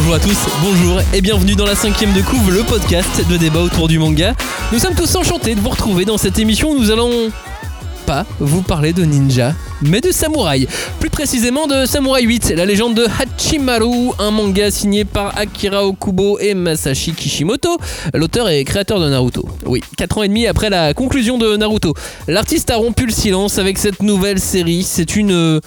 Bonjour à tous, bonjour et bienvenue dans la cinquième de couve, le podcast de débat autour du manga. Nous sommes tous enchantés de vous retrouver dans cette émission où nous allons pas vous parler de ninja, mais de samouraï. Plus précisément de Samouraï 8, la légende de Hachimaru, un manga signé par Akira Okubo et Masashi Kishimoto, l'auteur et créateur de Naruto. Oui, 4 ans et demi après la conclusion de Naruto, l'artiste a rompu le silence avec cette nouvelle série. C'est une...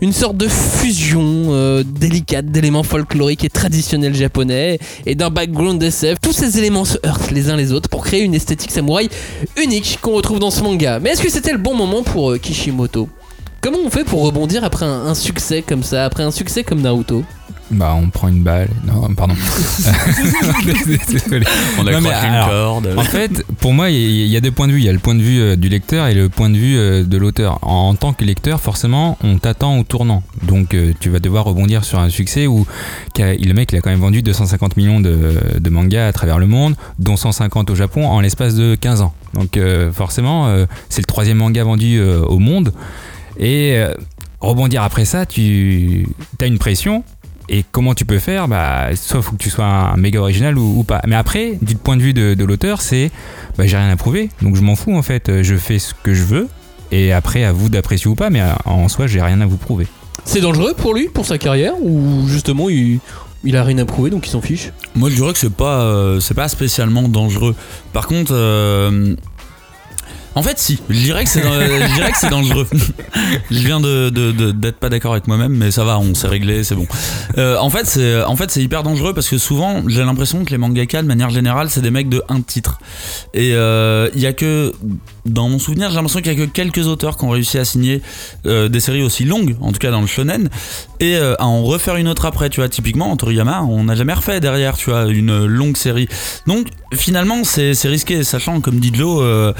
une sorte de fusion euh, délicate d'éléments folkloriques et traditionnels japonais et d'un background SF. Tous ces éléments se heurtent les uns les autres pour créer une esthétique samouraï unique qu'on retrouve dans ce manga. Mais est-ce que c'était le bon moment pour euh, Kishimoto? Comment on fait pour rebondir après un, un succès comme ça, après un succès comme Naruto? Bah, on prend une balle. Non, pardon. Désolé. On a Non, une alors, corde. En fait, pour moi, il y, a deux points de vue. Il y a le point de vue euh, du lecteur et le point de vue euh, de l'auteur. En, en tant que lecteur, forcément, on t'attend au tournant. Donc, euh, tu vas devoir rebondir sur un succès où le mec, il a quand même vendu 250 millions de, de mangas à travers le monde, dont 150 au Japon en l'espace de 15 ans. Donc, euh, forcément, euh, c'est le troisième manga vendu euh, au monde. Et euh, rebondir après ça, tu as une pression. Et comment tu peux faire bah, Soit faut que tu sois un méga original ou, ou pas. Mais après, du point de vue de, de l'auteur, c'est bah, j'ai rien à prouver, donc je m'en fous en fait. Je fais ce que je veux. Et après, à vous d'apprécier ou pas, mais euh, en soi, j'ai rien à vous prouver. C'est dangereux pour lui, pour sa carrière, ou justement il, il a rien à prouver donc il s'en fiche? Moi, je dirais que c'est pas, euh, c'est pas spécialement dangereux. Par contre, euh, en fait, si. Je dirais que c'est, dangereux. je viens de, d'être pas d'accord avec moi-même, mais ça va, on s'est réglé, c'est bon. Euh, en fait, c'est, en fait, hyper dangereux parce que souvent, j'ai l'impression que les mangaka, de manière générale, c'est des mecs de un titre. Et euh, il y a que, dans mon souvenir, j'ai l'impression qu'il y a que quelques auteurs qui ont réussi à signer euh, des séries aussi longues, en tout cas dans le shonen, et euh, à en refaire une autre après. Tu vois, typiquement, en Toriyama, on n'a jamais refait derrière, tu vois, une longue série. Donc, finalement, c'est, c'est risqué, sachant, comme dit Joe, euh,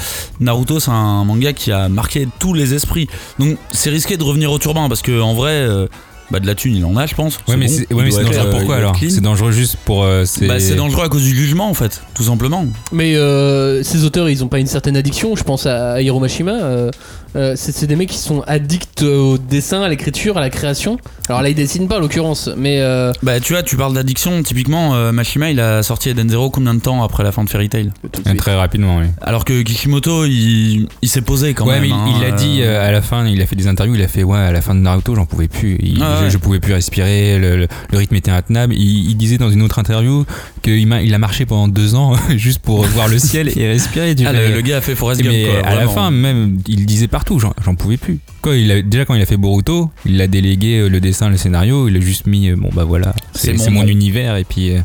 Naruto, c'est un manga qui a marqué tous les esprits. Donc, c'est risqué de revenir au turban parce que en vrai, euh, bah, de la thune, il en a, je pense. Ouais, mais bon, c'est ouais, dangereux euh, pourquoi alors. C'est dangereux juste pour. euh, c'est Bah, c'est dangereux à cause du jugement, en fait, tout simplement. Mais euh, ces auteurs, ils ont pas une certaine addiction. Je pense à Hiro Mashima. Euh, c'est des mecs qui sont addicts au dessin, à l'écriture, à la création. Alors là, ils dessinent pas en l'occurrence, mais euh, Bah, tu vois, tu parles d'addiction, typiquement, euh, Mashima, il a sorti Eden Zero combien de temps après la fin de Fairy Tail? Très rapidement, oui. Alors que Kishimoto, il, il s'est posé quand ouais, même. mais il- hein, il a dit euh, à la fin, il a fait des interviews, il a fait ouais, à la fin de Naruto, j'en pouvais plus. Il- Ah je, ouais. je pouvais plus respirer, le, le- le rythme était intenable. Il, il disait dans une autre interview qu'il m'a- il a marché pendant deux ans juste pour voir le ciel et respirer. Ah, le, le gars a fait Forrest Gump. mais quoi, à la fin, même, il disait partout, j'en pouvais plus. Quoi, il a, déjà quand il a fait Boruto, il a délégué euh, le dessin, le scénario, il a juste mis, euh, bon bah voilà, C'est mon univers et puis, euh,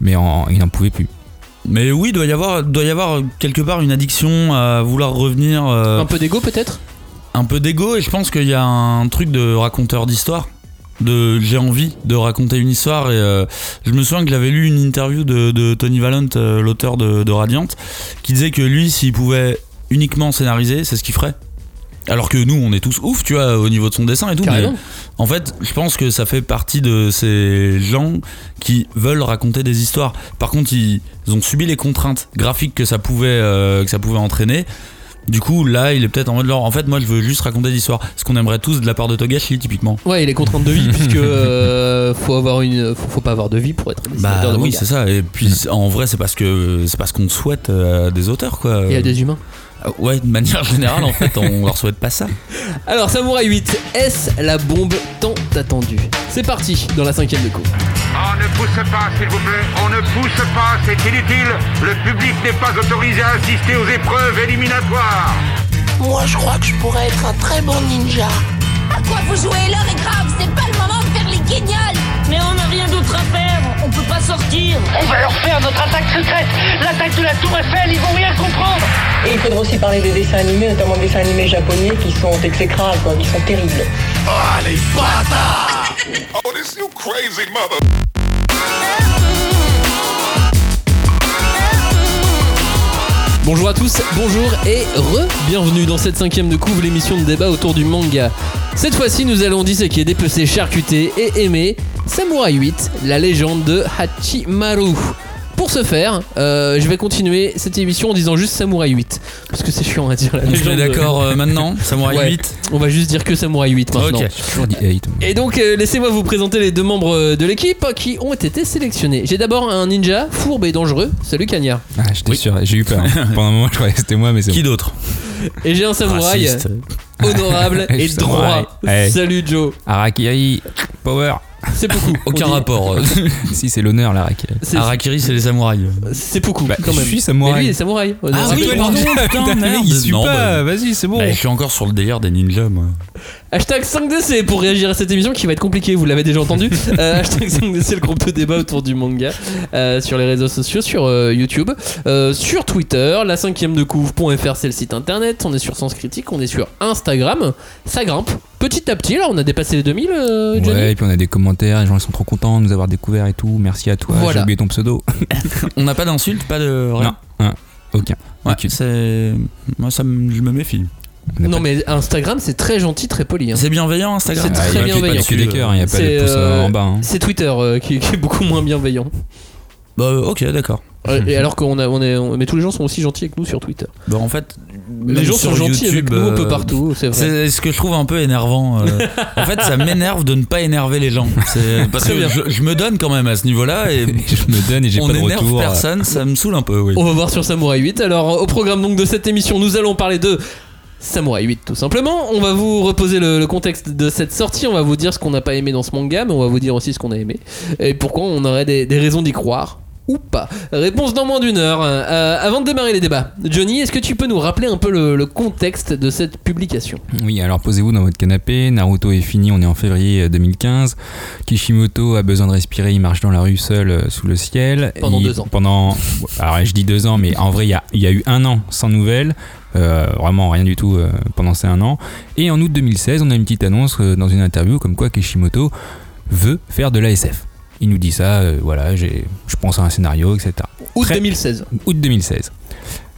mais en- il n'en pouvait plus. Mais oui, doit y avoir, doit y avoir quelque part une addiction à vouloir revenir euh, un peu d'ego peut-être? un peu d'ego et je pense qu'il y a un truc de raconteur d'histoire. De j'ai envie de raconter une histoire et euh, je me souviens que j'avais lu une interview de, de Tony Valent, euh, l'auteur de, de Radiant, qui disait que lui, s'il pouvait uniquement scénariser, c'est ce qu'il ferait. Alors que nous, on est tous ouf, tu vois, au niveau de son dessin et tout. mais en fait, je pense que ça fait partie de ces gens qui veulent raconter des histoires. Par contre, ils ont subi les contraintes graphiques que ça pouvait, euh, que ça pouvait entraîner. Du coup, là, il est peut-être en mode genre, en fait, moi, je veux juste raconter des histoires. Ce qu'on aimerait tous de la part de Togashi, typiquement. Ouais, et les contraintes de vie, puisque euh, faut avoir une, faut, faut pas avoir de vie pour être dessinateur Bah de oui, c'est ça. Et puis, en vrai, c'est parce que c'est parce qu'on souhaite euh, à des auteurs, quoi. Et à des humains. Ah, Ouais, de manière générale, en fait, on leur souhaite pas ça. Alors, Samouraï 8, est-ce la bombe tant attendue? C'est parti dans la cinquième de coup. On ne pousse pas, s'il vous plaît. On ne pousse pas, c'est inutile. Le public n'est pas autorisé à assister aux épreuves éliminatoires. Moi, je crois que je pourrais être un très bon ninja. À quoi vous jouez? L'heure est grave, c'est pas le moment de faire les guignols Mais on n'a rien d'autre à faire, on peut pas sortir. On va leur faire notre attaque secrète L'attaque de la Tour Eiffel, ils vont rien comprendre Et il faudra aussi parler des dessins animés, notamment des dessins animés japonais qui sont exécrables, quoi, qui sont terribles. Oh, this you crazy mother. Bonjour à tous, bonjour et re-bienvenue dans cette cinquième de couvre, l'émission de débat autour du manga. Cette fois-ci, nous allons disséquer, dépecer, charcuter et aimer Samurai 8, la légende de Hachimaru. Pour ce faire, euh, je vais continuer cette émission en disant juste Samouraï 8. Parce que c'est chiant à dire la On met d'accord euh, maintenant Samouraï Ouais. 8 On va juste dire que Samouraï 8 maintenant. Ok. J'ai toujours dit 8. moi. Et donc, euh, laissez-moi vous présenter les deux membres de l'équipe qui ont été sélectionnés. J'ai d'abord un ninja fourbe et dangereux. Salut Cagnard. Ah, j'étais Oui. sûr, j'ai eu peur. Pendant un moment, je croyais que c'était moi, mais c'est Qui bon. d'autre Et j'ai un samouraï Raciste. honorable et droit. Salut Joe. Harakiri, power. C'est beaucoup. Aucun dit- rapport. si, c'est l'honneur, la Harakiri. C'est- Harakiri, c'est les samouraïs. C'est beaucoup Bah, quand je suis samouraï. Mais lui, il est samouraï. Honorable oui, pardon. droit. putain, mais merde. il suit Non, pas. bah- Vas-y, c'est bon. Bah, je suis encore sur le délire des ninjas, moi. Hashtag 5DC pour réagir à cette émission qui va être compliquée, vous l'avez déjà entendu. Euh, hashtag 5DC, le groupe de débat autour du manga euh, sur les réseaux sociaux, sur euh, YouTube, euh, sur Twitter, la 5ème de couvre.fr, c'est le site internet. On est sur Sens Critique, on est sur Instagram. Ça grimpe petit à petit. Là, on a dépassé les 2000, euh, Johnny. Ouais, et puis on a des commentaires, les gens ils sont trop contents de nous avoir découvert et tout. Merci à toi, Voilà. j'ai oublié ton pseudo. On n'a pas d'insultes, pas de. rien Non, aucun. Ouais. Moi, ça me- je me méfie. On Non, pas- mais Instagram, c'est très gentil, très poli. hein. C'est bienveilint, Instagram C'est Ah, très il y a bienveillant. pas que des cœurs, il n'y a pas C'est, de pouces euh, en bas. hein. C'est Twitter euh, qui, qui est beaucoup moins bienveillant. Bah, euh, ok, d'accord. Et alors qu'on a, on est, on- mais tous les gens sont aussi gentils avec nous sur Twitter. Bah, en fait. Les gens sont gentils avec nous un peu euh, partout, c'est vrai. C'est ce que je trouve un peu énervant. en fait, ça m'énerve de ne pas énerver les gens. C'est- Parce que je, je me donne quand même à ce niveau-là et je me donne et j'ai on pas de énerve retour. personne, ça me saoule un peu, oui. On va voir sur Samouraï 8. Alors, au programme donc de cette émission, nous allons parler de Samouraï 8 tout simplement. On va vous reposer le, contexte de cette sortie. On va vous dire ce qu'on n'a pas aimé dans ce manga, mais on va vous dire aussi ce qu'on a aimé et pourquoi on aurait des raisons d'y croire. Ou pas. Réponse dans moins d'une heure. Euh, avant de démarrer les débats, Johnny, est-ce que tu peux nous rappeler un peu le, le contexte de cette publication? Oui, alors posez-vous dans votre canapé. Naruto est fini, on est en février euh, 2015. Kishimoto a besoin de respirer, il marche dans la rue seul euh, sous le ciel. Pendant Il- deux ans. Pendant, alors je dis deux ans, mais en vrai, il y a, il y a eu un an sans nouvelles. Euh, vraiment rien du tout euh, pendant ces un an. Et en août 2016, on a une petite annonce euh, dans une interview comme quoi Kishimoto veut faire de l'ASF. Il nous dit ça, euh, voilà, je pense à un scénario, etc. Août Très- 2016. août 2016.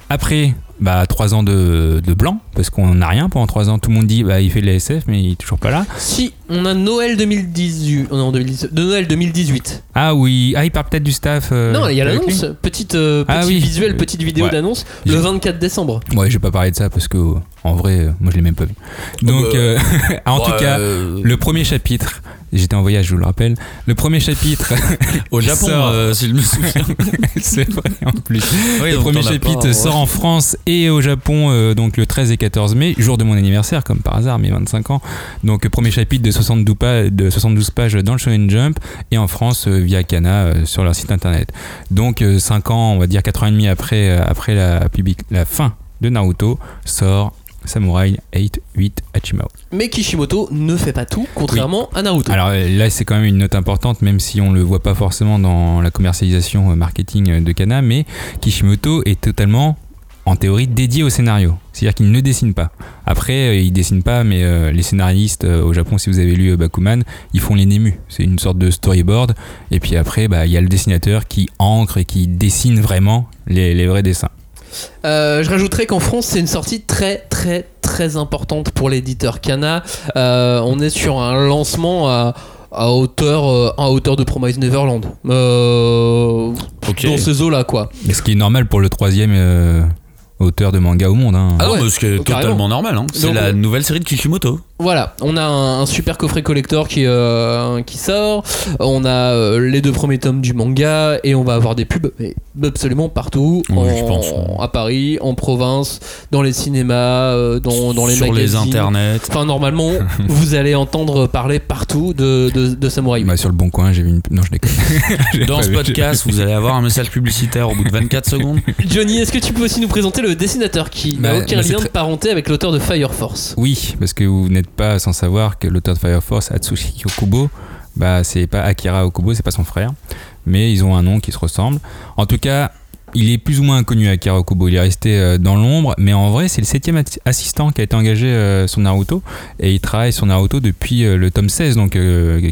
Après, bah, trois ans de, de blanc, parce qu'on n'a rien pendant trois ans. Tout le monde dit, bah, il fait de l'ASF, mais il est toujours pas là. Si, on a Noël 2018. oh non, 2017, de Noël 2018. Ah oui, ah, il parle peut-être du staff. euh, non, il y a l'annonce. Petite, euh, Ah petit oui. visuel, petite vidéo Ouais. d'annonce. Le J'ai- 24 décembre. Ouais, je vais pas parler de ça parce que, euh, en vrai, euh, moi je l'ai même pas vu. Donc, bah, euh, en tout Ouais, cas, euh, le premier chapitre, j'étais en voyage, je vous le rappelle. Le premier chapitre, au Japon, sort- euh, si je me souviens. c'est vrai en plus. Oui, le premier chapitre pas, ouais. sort en France et au Japon euh, donc le 13 et 14 mai, jour de mon anniversaire comme par hasard, mes 25 ans. Donc premier chapitre de 72 pages, de 72 pages dans le Shonen Jump et en France euh, via Kana euh, sur leur site internet. Donc 5 ans, on va dire 4 ans et demi après, après la, public- la fin de Naruto sort Samurai 8 8 Hachimao. Mais Kishimoto ne fait pas tout, contrairement à Naruto. Alors là, c'est quand même une note importante, même si on le voit pas forcément dans la commercialisation marketing de Kana, mais Kishimoto est totalement, en théorie, dédié au scénario. C'est-à-dire qu'il ne dessine pas. Après, euh, il dessine pas, mais euh, les scénaristes euh, au Japon, si vous avez lu euh, Bakuman, ils font les némus. C'est une sorte de storyboard. Et puis après, bah, il y a le dessinateur qui ancre et qui dessine vraiment les, les vrais dessins. Euh, je rajouterais qu'en France, c'est une sortie très très très importante pour l'éditeur Kana. Euh, on est sur un lancement à, à hauteur, euh, à hauteur de Promise Neverland. Euh, Ok. Dans ces eaux-là, quoi. Mais ce qui est normal pour le troisième euh, auteur de manga au monde. hein. Ah non, ouais, mais ce qui est carrément. totalement normal. Hein. C'est Donc, la on- nouvelle série de Kishimoto. Voilà, on a un, un super coffret collector qui, euh, qui sort. On a euh, les deux premiers tomes du manga et on va avoir des pubs mais absolument partout. Oui, en- je pense. À Paris, en province, dans les cinémas, euh, dans, dans les Sur les internets. Enfin, normalement, vous allez entendre parler partout de, de, de Samurai. Bah, sur le bon coin, j'ai vu une. Non, je déconne. Dans ce podcast, vous allez avoir un message publicitaire au bout de 24 secondes. Johnny, est-ce que tu peux aussi nous présenter le dessinateur qui n'a Bah, aucun bah, lien de parenté avec l'auteur de Fire Force? Oui, parce que vous n'êtes pas sans savoir que l'auteur de Fire Force, Atsushi Okubo, bah c'est pas Akira Okubo, c'est pas son frère, mais ils ont un nom qui se ressemble. En tout cas, il est plus ou moins inconnu Akira Okubo, il est resté euh, dans l'ombre, mais en vrai c'est le septième assistant qui a été engagé euh, sur Naruto, et il travaille sur Naruto depuis euh, le tome 16, donc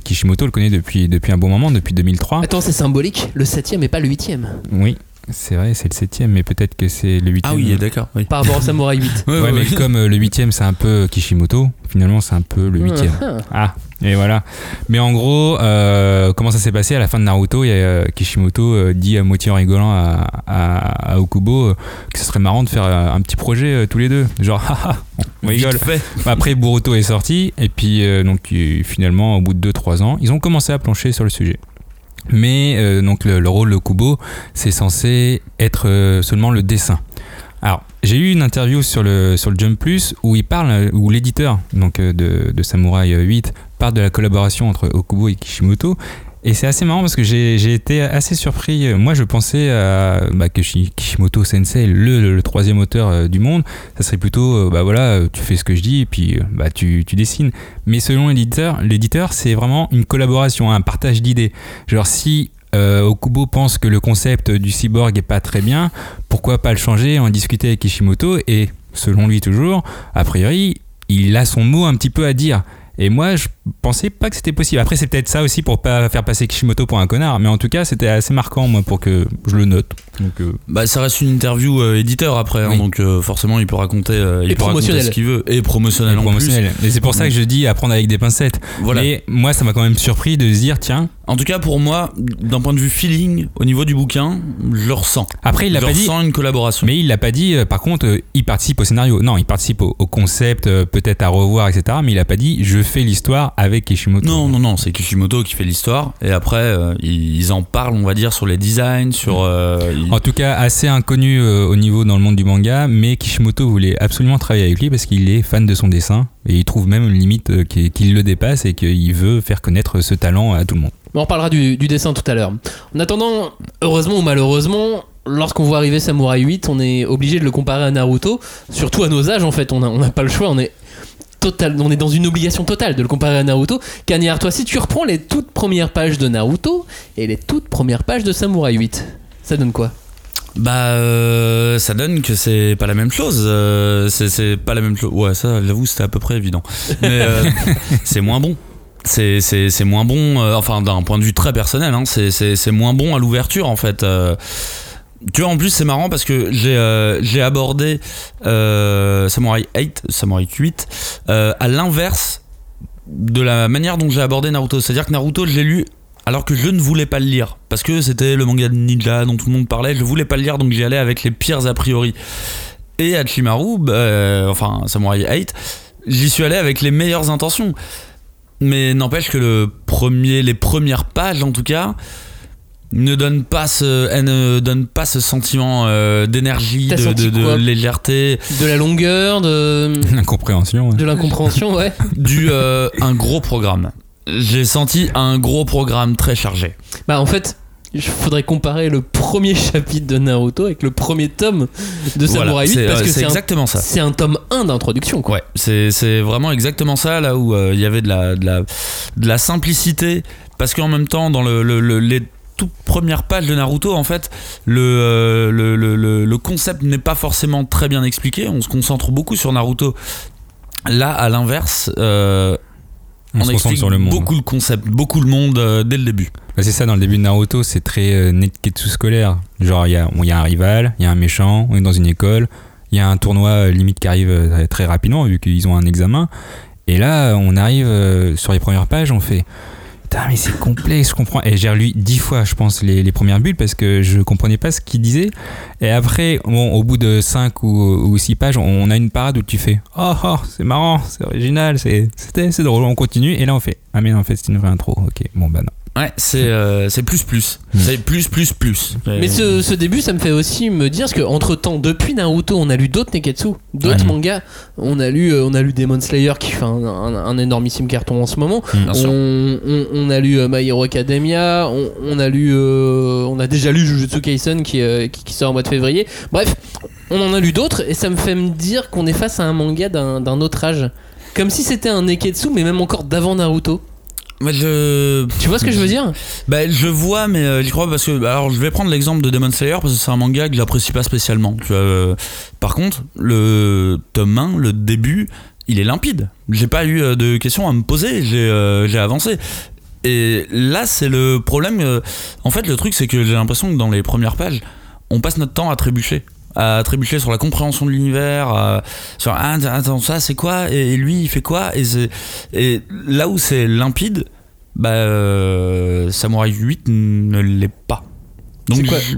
Kishimoto le connaît depuis, depuis un bon moment, depuis 2003. Attends, c'est symbolique, le septième et pas le huitième. Oui. C'est vrai, c'est le septième, mais peut-être que c'est le huitième. Ah oui, d'accord. Oui. Par rapport au Samouraï 8. Ouais, Ouais, ouais, mais comme euh, le huitième, c'est un peu Kishimoto, finalement, c'est un peu le huitième. Ah. Ah, et voilà. Mais en gros, euh, comment ça s'est passé à la fin de Naruto Il y a euh, Kishimoto euh, dit à moitié en rigolant à, à, à Okubo euh, que ce serait marrant de faire euh, un petit projet euh, tous les deux. Genre, haha, on rigole. Fait. Après, Boruto est sorti, et puis euh, donc euh, finalement, au bout de 2-3 ans, ils ont commencé à plancher sur le sujet. Mais euh, donc le, le rôle de Kubo, c'est censé être euh, seulement le dessin. Alors, j'ai eu une interview sur le, sur Jump Plus où il parle, euh, où l'éditeur donc de, de Samurai 8 parle de la collaboration entre Okubo et Kishimoto. Et c'est assez marrant parce que j'ai été assez surpris. Moi, je pensais à, bah, que Shi- Kishimoto Sensei, le, troisième auteur euh, du monde, ça serait plutôt, euh, bah voilà, euh, tu fais ce que je dis et puis euh, bah, tu, dessines. Mais selon l'éditeur, l'éditeur, c'est vraiment une collaboration, un partage d'idées. Genre, si euh, Okubo pense que le concept du cyborg est pas très bien, pourquoi pas le changer, en discuter avec Kishimoto et, selon lui toujours, a priori, il a son mot un petit peu à dire. Et moi, je pensais pas que c'était possible. Après, c'est peut-être ça aussi pour pas faire passer Kishimoto pour un connard, mais en tout cas, c'était assez marquant, moi, pour que je le note. Donc, euh, Bah, ça reste une interview euh, éditeur après, hein, Oui. donc euh, forcément il peut raconter, euh, il Et peut raconter promotionnel. ce qu'il veut et promotionnel en promotionnel. Et c'est pour ça que je dis apprendre avec des pincettes. Voilà. Mais moi, ça m'a quand même surpris de se dire, tiens, En tout cas pour moi, d'un point de vue feeling, au niveau du bouquin, je le ressens. après, il l'a je pas dit. ressens une collaboration. Mais il l'a pas dit, euh, par contre, euh, il participe au scénario. Non, il participe au, au concept, euh, peut-être à revoir, etc. Mais il a pas dit, je fais l'histoire avec Kishimoto. Non, non, non, c'est Kishimoto qui fait l'histoire. Et après, euh, ils en parlent, on va dire, sur les designs, sur. euh, ils- En tout cas, assez inconnu euh, au niveau dans le monde du manga, mais Kishimoto voulait absolument travailler avec lui parce qu'il est fan de son dessin et il trouve même une limite qui- qu'il le dépasse et qu'il veut faire connaître ce talent à tout le monde. On reparlera du, du dessin tout à l'heure. En attendant, heureusement ou malheureusement, lorsqu'on voit arriver Samurai 8, on est obligé de le comparer à Naruto. Surtout à nos âges, en fait, on n'a on pas le choix. On est, total, on est dans une obligation totale de le comparer à Naruto. Cagnard, toi, si tu reprends les toutes premières pages de Naruto et les toutes premières pages de Samurai 8, ça donne quoi? Bah, euh, ça donne que c'est pas la même chose. euh, c'est c'est pas la même chose. Ouais, ça, j'avoue, c'était à peu près évident. Mais euh, c'est moins bon. C'est moins bon, euh, enfin, d'un point de vue très personnel, hein, c'est- moins bon à l'ouverture en fait. euh. tu vois, en plus, c'est marrant parce que j'ai euh, abordé Samurai 8, Samurai 8, euh, à l'inverse de la manière dont j'ai abordé Naruto. C'est-à-dire que Naruto, je l'ai lu alors que je ne voulais pas le lire parce que c'était le manga de ninja dont tout le monde parlait. Je voulais pas le lire donc j'y allais avec les pires a priori. Et Hachimaru, bah, enfin Samurai 8, j'y suis allé avec les meilleures intentions. Mais n'empêche que le premier, les premières pages en tout cas ne donnent pas ce, elles ne donnent pas ce sentiment euh, d'énergie, de, légèreté, De la longueur, de, L'incompréhension. ouais. de l'incompréhension, ouais. du euh, un gros programme. J'ai senti un gros programme très chargé. Bah en fait, il faudrait comparer le premier chapitre de Naruto avec le premier tome de Samurai Voilà, 8 c'est parce que c'est c'est un, exactement ça. c'est un tome 1 d'introduction quoi. Ouais, c'est vraiment exactement ça là où euh, il y avait de la, de, la, de la simplicité parce qu'en même temps dans le, le- le- les toutes premières pages de Naruto en fait le, euh, le, le- le- le concept n'est pas forcément très bien expliqué on se concentre beaucoup sur Naruto là à l'inverse euh, On, on, se concentre explique sur le monde. beaucoup le concept beaucoup le monde euh, dès le début Bah, c'est ça, dans le début de Naruto, c'est très euh, Netketsu scolaire. Genre, il y a, y a un rival, il y a un méchant, on est dans une école, il y a un tournoi euh, limite qui arrive euh, très rapidement vu qu'ils ont un examen. Et là, on arrive sur les premières pages, on fait. Putain, mais c'est complexe, je comprends. Et j'ai relu dix fois, je pense, les, premières bulles parce que je comprenais pas ce qu'il disait. Et après, bon, au bout de 5 ou, 6 pages, on a une parade où tu fais Oh, oh, c'est marrant, c'est original, c'est drôle, on continue. Et là, on fait Ah, mais non, en fait, c'est une vraie intro. Ok, bon, bah non. Ouais c'est euh, c'est plus plus Mm. c'est plus plus plus Mais ce, ce début, ça me fait aussi me dire parce que entre temps, depuis Naruto, on a lu d'autres Neketsu, d'autres Ouais. mangas. On a lu, euh, on a lu Demon Slayer qui fait un, un- un énormissime carton en ce moment. Sûr. On, on- on a lu euh, My Hero Academia. On, on a lu, euh, on a déjà lu Jujutsu Kaisen qui, euh, qui, qui sort au mois de février. Bref, on en a lu d'autres et ça me fait me dire qu'on est face à un manga d'un d'un autre âge. Comme si c'était un Neketsu, mais même encore d'avant Naruto. Je Tu vois ce que je veux dire? Bah, je vois, mais euh, j'y crois parce que. Alors, je vais prendre l'exemple de Demon Slayer parce que c'est un manga que j'apprécie pas spécialement. Tu vois, euh, par contre, le tome 1, le début, il est limpide. J'ai pas eu euh, de questions à me poser, j'ai euh, j'ai avancé. Et là, c'est le problème. en fait, le truc, c'est que j'ai l'impression que dans les premières pages, on passe notre temps à trébucher à trébucher sur la compréhension de l'univers, sur ah, attends ça c'est quoi? Et lui il fait quoi? Et, là où c'est limpide, bah euh, Samurai 8 ne l'est pas. Donc C'est quoi? je-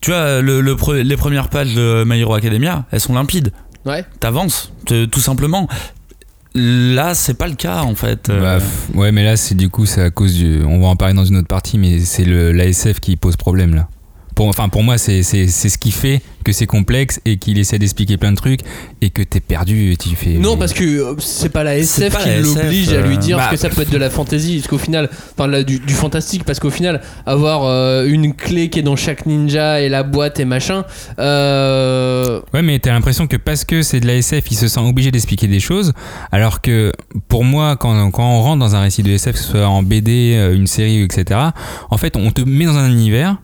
tu vois le, le pre- les premières pages de My Hero Academia, elles sont limpides. Ouais. T'avances tout simplement. Là c'est pas le cas en fait. Euh, Bah, ouais, mais là, c'est du coup, c'est à cause du. On va en parler dans une autre partie, mais c'est le l'ASF qui pose problème là. Pour, enfin, pour moi, c'est ce qui fait que c'est complexe et qu'il essaie d'expliquer plein de trucs et que t'es perdu et tu fais. Non, parce que euh, c'est pas la SF pas qui l'oblige à lui euh, dire bah, que ça peut être de la fantasy, parce qu'au final, enfin là, du, du fantastique, parce qu'au final, avoir euh, une clé qui est dans chaque ninja et la boîte et machin, euh, Ouais, mais t'as l'impression que parce que c'est de la SF, il se sent obligé d'expliquer des choses, alors que pour moi, quand, quand on rentre dans un récit de SF, que ce soit en BD, une série, etc., en fait, on te met dans un univers,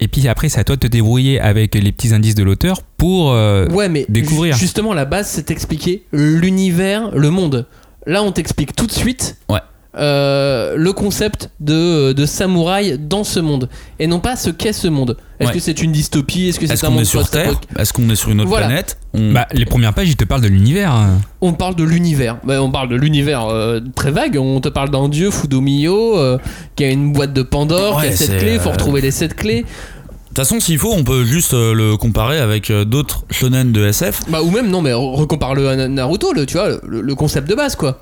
et puis après, c'est à toi de te débrouiller avec les petits indices de l'auteur pour. euh, ouais, mais découvrir. ju- justement, la base, c'est expliquer l'univers, le monde. Là, on t'explique tout de suite. Ouais. Euh, le concept de, de samouraï dans ce monde et non pas ce qu'est ce monde. Est-ce Ouais. que c'est une dystopie? Est-ce que Est-ce c'est un qu'on est monde sur Terre? Est-ce qu'on est sur une autre Voilà. planète? On- Bah, les premières pages, ils te parlent de l'univers. hein. On parle de l'univers. Bah, on parle de l'univers euh, très vague. On te parle d'un dieu, Fudomiyo, euh, qui a une boîte de Pandore, qui a sept clés. Il faut euh, retrouver les sept clés. De toute façon, s'il faut, on peut juste le comparer avec d'autres shonen de SF. Bah, ou même, non, mais re- recompare-le à Na- Naruto, le, tu vois, le, le concept de base, quoi.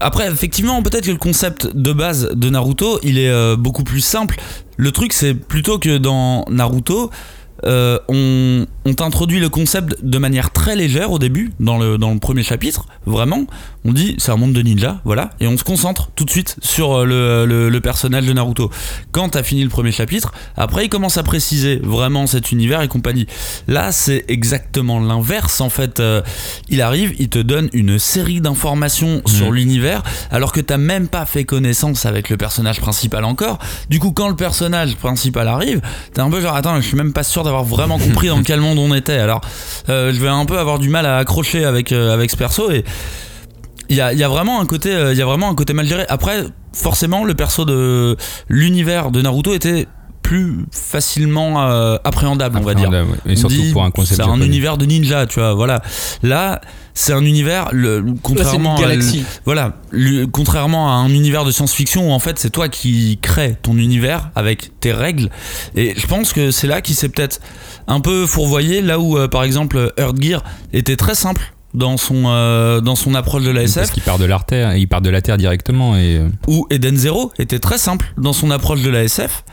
Après, effectivement, peut-être que le concept de base de Naruto, il est euh, beaucoup plus simple. Le truc, c'est plutôt que dans Naruto, euh, on, on t'introduit le concept de manière très légère au début, dans le, dans le premier chapitre, vraiment. On dit c'est un monde de ninja, voilà, et on se concentre tout de suite sur euh, le, le- le personnage de Naruto. Quand t'as fini le premier chapitre, après il commence à préciser vraiment cet univers et compagnie. Là, c'est exactement l'inverse en fait. Euh, il arrive, il te donne une série d'informations sur l'univers, alors que t'as même pas fait connaissance avec le personnage principal encore. Du coup, quand le personnage principal arrive, t'es un peu genre attends, je suis même pas sûr d'avoir vraiment compris dans quel monde on était. Alors, euh, je vais un peu avoir du mal à accrocher avec euh, avec ce perso et il y a, il y a vraiment un côté euh, il y a vraiment un côté mal géré. Après, forcément, le perso de l'univers de Naruto était plus facilement euh, appréhendable, on va dire. Appréhendable, ouais. Et surtout dit, pour un concept C'est un univers de ninja, tu vois. Voilà. Là, c'est un univers, le, Là, c'est une contrairement à, voilà, le- contrairement à un univers de science-fiction où en fait c'est toi qui crée ton univers avec tes règles. Et je pense que c'est là qu'il s'est peut-être un peu fourvoyé, là où euh, par exemple Earth Gear était très simple dans son euh, dans son approche de la Parce SF qu'il part de la terre, il part de la terre directement et euh, où Eden Zero était très simple dans son approche de la SF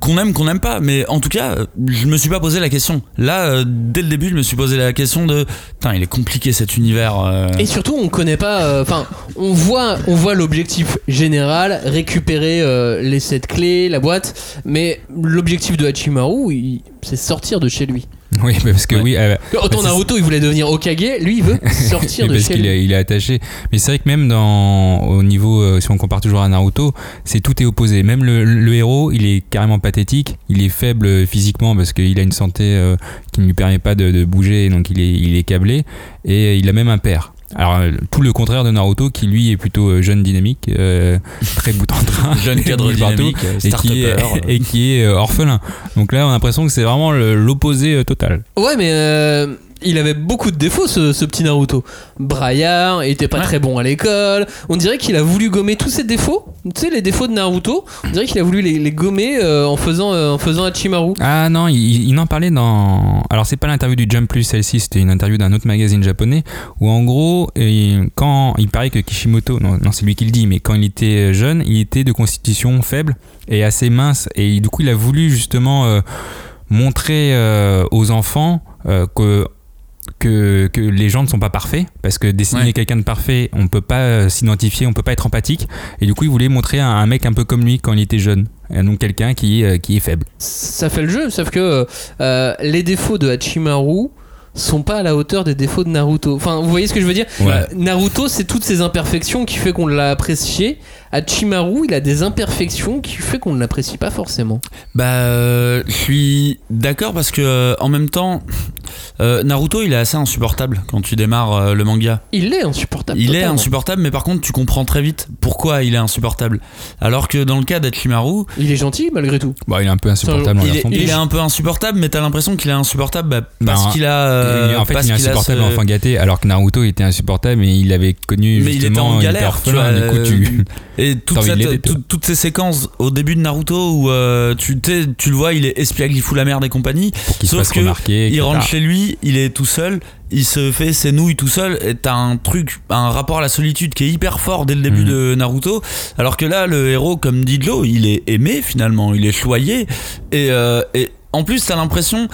qu'on aime qu'on n'aime pas mais en tout cas je me suis pas posé la question là euh, dès le début je me suis posé la question de putain il est compliqué cet univers euh. Et surtout, on connaît pas. euh, Enfin, on voit, on voit l'objectif général, récupérer euh, les sept clés, la boîte. Mais l'objectif de Hachimaru, il- c'est sortir de chez lui. oui, parce que Ouais. oui. euh, Autant Bah, Naruto, il voulait devenir Okage. Lui, il veut sortir de parce chez qu'il est, il est attaché. Mais c'est vrai que même dans, au niveau, euh, si on compare toujours à Naruto, c'est tout est opposé. Même le, le héros, il est carrément pathétique. Il est faible physiquement parce qu'il a une santé euh, qui ne lui permet pas de, de bouger, donc il est, il est câblé. Et il a même un père. Alors, euh, tout le contraire de Naruto, qui lui est plutôt euh, jeune, dynamique, euh, très bout en train. jeune cadre partout, dynamique et qui, est, start-upper et qui est orphelin. Donc là, on a l'impression que c'est vraiment l'opposé total. Ouais, mais euh, il avait beaucoup de défauts, ce, ce petit Naruto. Braillard, il était pas Ouais. très bon à l'école. On dirait qu'il a voulu gommer tous ses défauts. Tu sais, les défauts de Naruto. On dirait qu'il a voulu les, les gommer euh, en faisant euh, en faisant Hachimaru. Ah non, il, il en parlait dans. Alors, c'est pas l'interview du Jump Plus, celle-ci, c'était une interview d'un autre magazine japonais où, en gros, quand il paraît que Kishimoto, non, non c'est lui qui le dit, mais quand il était jeune, il était de constitution faible et assez mince. Et du coup, il a voulu justement euh, montrer euh, aux enfants euh, que. Que, que les gens ne sont pas parfaits parce que dessiner Ouais. quelqu'un de parfait on peut pas euh, s'identifier on peut pas être empathique et du coup il voulait montrer un, un mec un peu comme lui quand il était jeune et donc quelqu'un qui, euh, qui est faible Ça fait le jeu, sauf que euh, les défauts de Hachimaru sont pas à la hauteur des défauts de Naruto. Enfin, vous voyez ce que je veux dire? Ouais. Naruto, c'est toutes ces imperfections qui fait qu'on l'a apprécié. Hachimaru, il a des imperfections qui fait qu'on ne l'apprécie pas forcément. Bah, euh, je suis d'accord parce que euh, en même temps, Euh, Naruto, il est assez insupportable quand tu démarres euh, le manga. Il est insupportable. Il est insupportable, mais par contre, tu comprends très vite pourquoi il est insupportable. Alors que dans le cas d'Achimaru, Il est gentil malgré tout. Bon, il est un peu insupportable il est, il est un peu insupportable, mais t'as l'impression qu'il est insupportable bah, parce qu'il a. euh, en fait, parce il est insupportable ce- enfant gâté, alors que Naruto était insupportable, mais il avait connu Mais il était justement, en galère, tu vois. du coup, tu... Et toute cette- tout- toutes ces séquences au début de Naruto où euh, tu, tu le vois, il est espiègle, il fout la merde et compagnie. Sauf que remarquer. Il rentre chez lui, il est tout seul, il se fait ses nouilles tout seul, et t'as un truc, un rapport à la solitude qui est hyper fort dès le début Mhm. de Naruto. Alors que là, le héros, comme dit Joe, il est aimé finalement, il est choyé, et, euh, et en plus, t'as l'impression.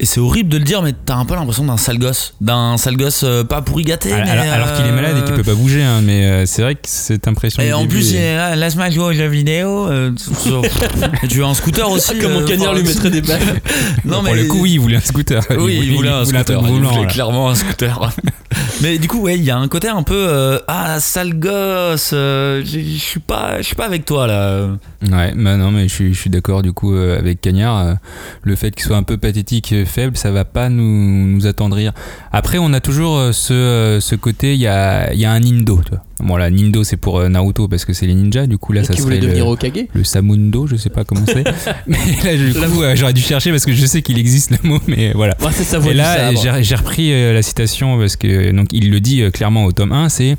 Et c'est horrible de le dire, mais t'as un peu l'impression d'un sale gosse. D'un sale gosse euh, pas pourri gâté. Alors, mais, alors- alors qu'il est malade et qu'il euh, peut pas bouger, hein, mais euh, c'est vrai que cette impression. Et en plus, il est- là, laisse-moi jouer aux jeux vidéo. euh, tu veux un scooter aussi Comment euh, Cagnard lui mettrait des balles Non, pour le coup, oui, il voulait un scooter. Oui, il voulait un scooter. Il volant, voulait clairement un scooter. Mais du coup, ouais, il y a un côté un peu euh, ah sale gosse. euh, Je suis pas, je suis pas avec toi là. Ouais, bah non, mais je suis, je suis d'accord du coup euh, avec Cagnard. euh, le fait qu'il soit un peu pathétique, euh, faible, ça va pas nous, attendrir. Après, on a toujours euh, ce, euh, ce côté, il y a, y a un Nindo. Tu. Bon, là, Nindo, c'est pour euh, Naruto parce que c'est les ninjas. Du coup, là, ça qui voulait serait devenir le, Okage. le Samundo, je sais pas comment c'est. mais là, du coup, euh, j'aurais dû chercher parce que je sais qu'il existe le mot, mais voilà. Ouais, c'est sa voix Et là, j'ai repris euh, la citation parce que donc il le dit euh, clairement au tome 1, c'est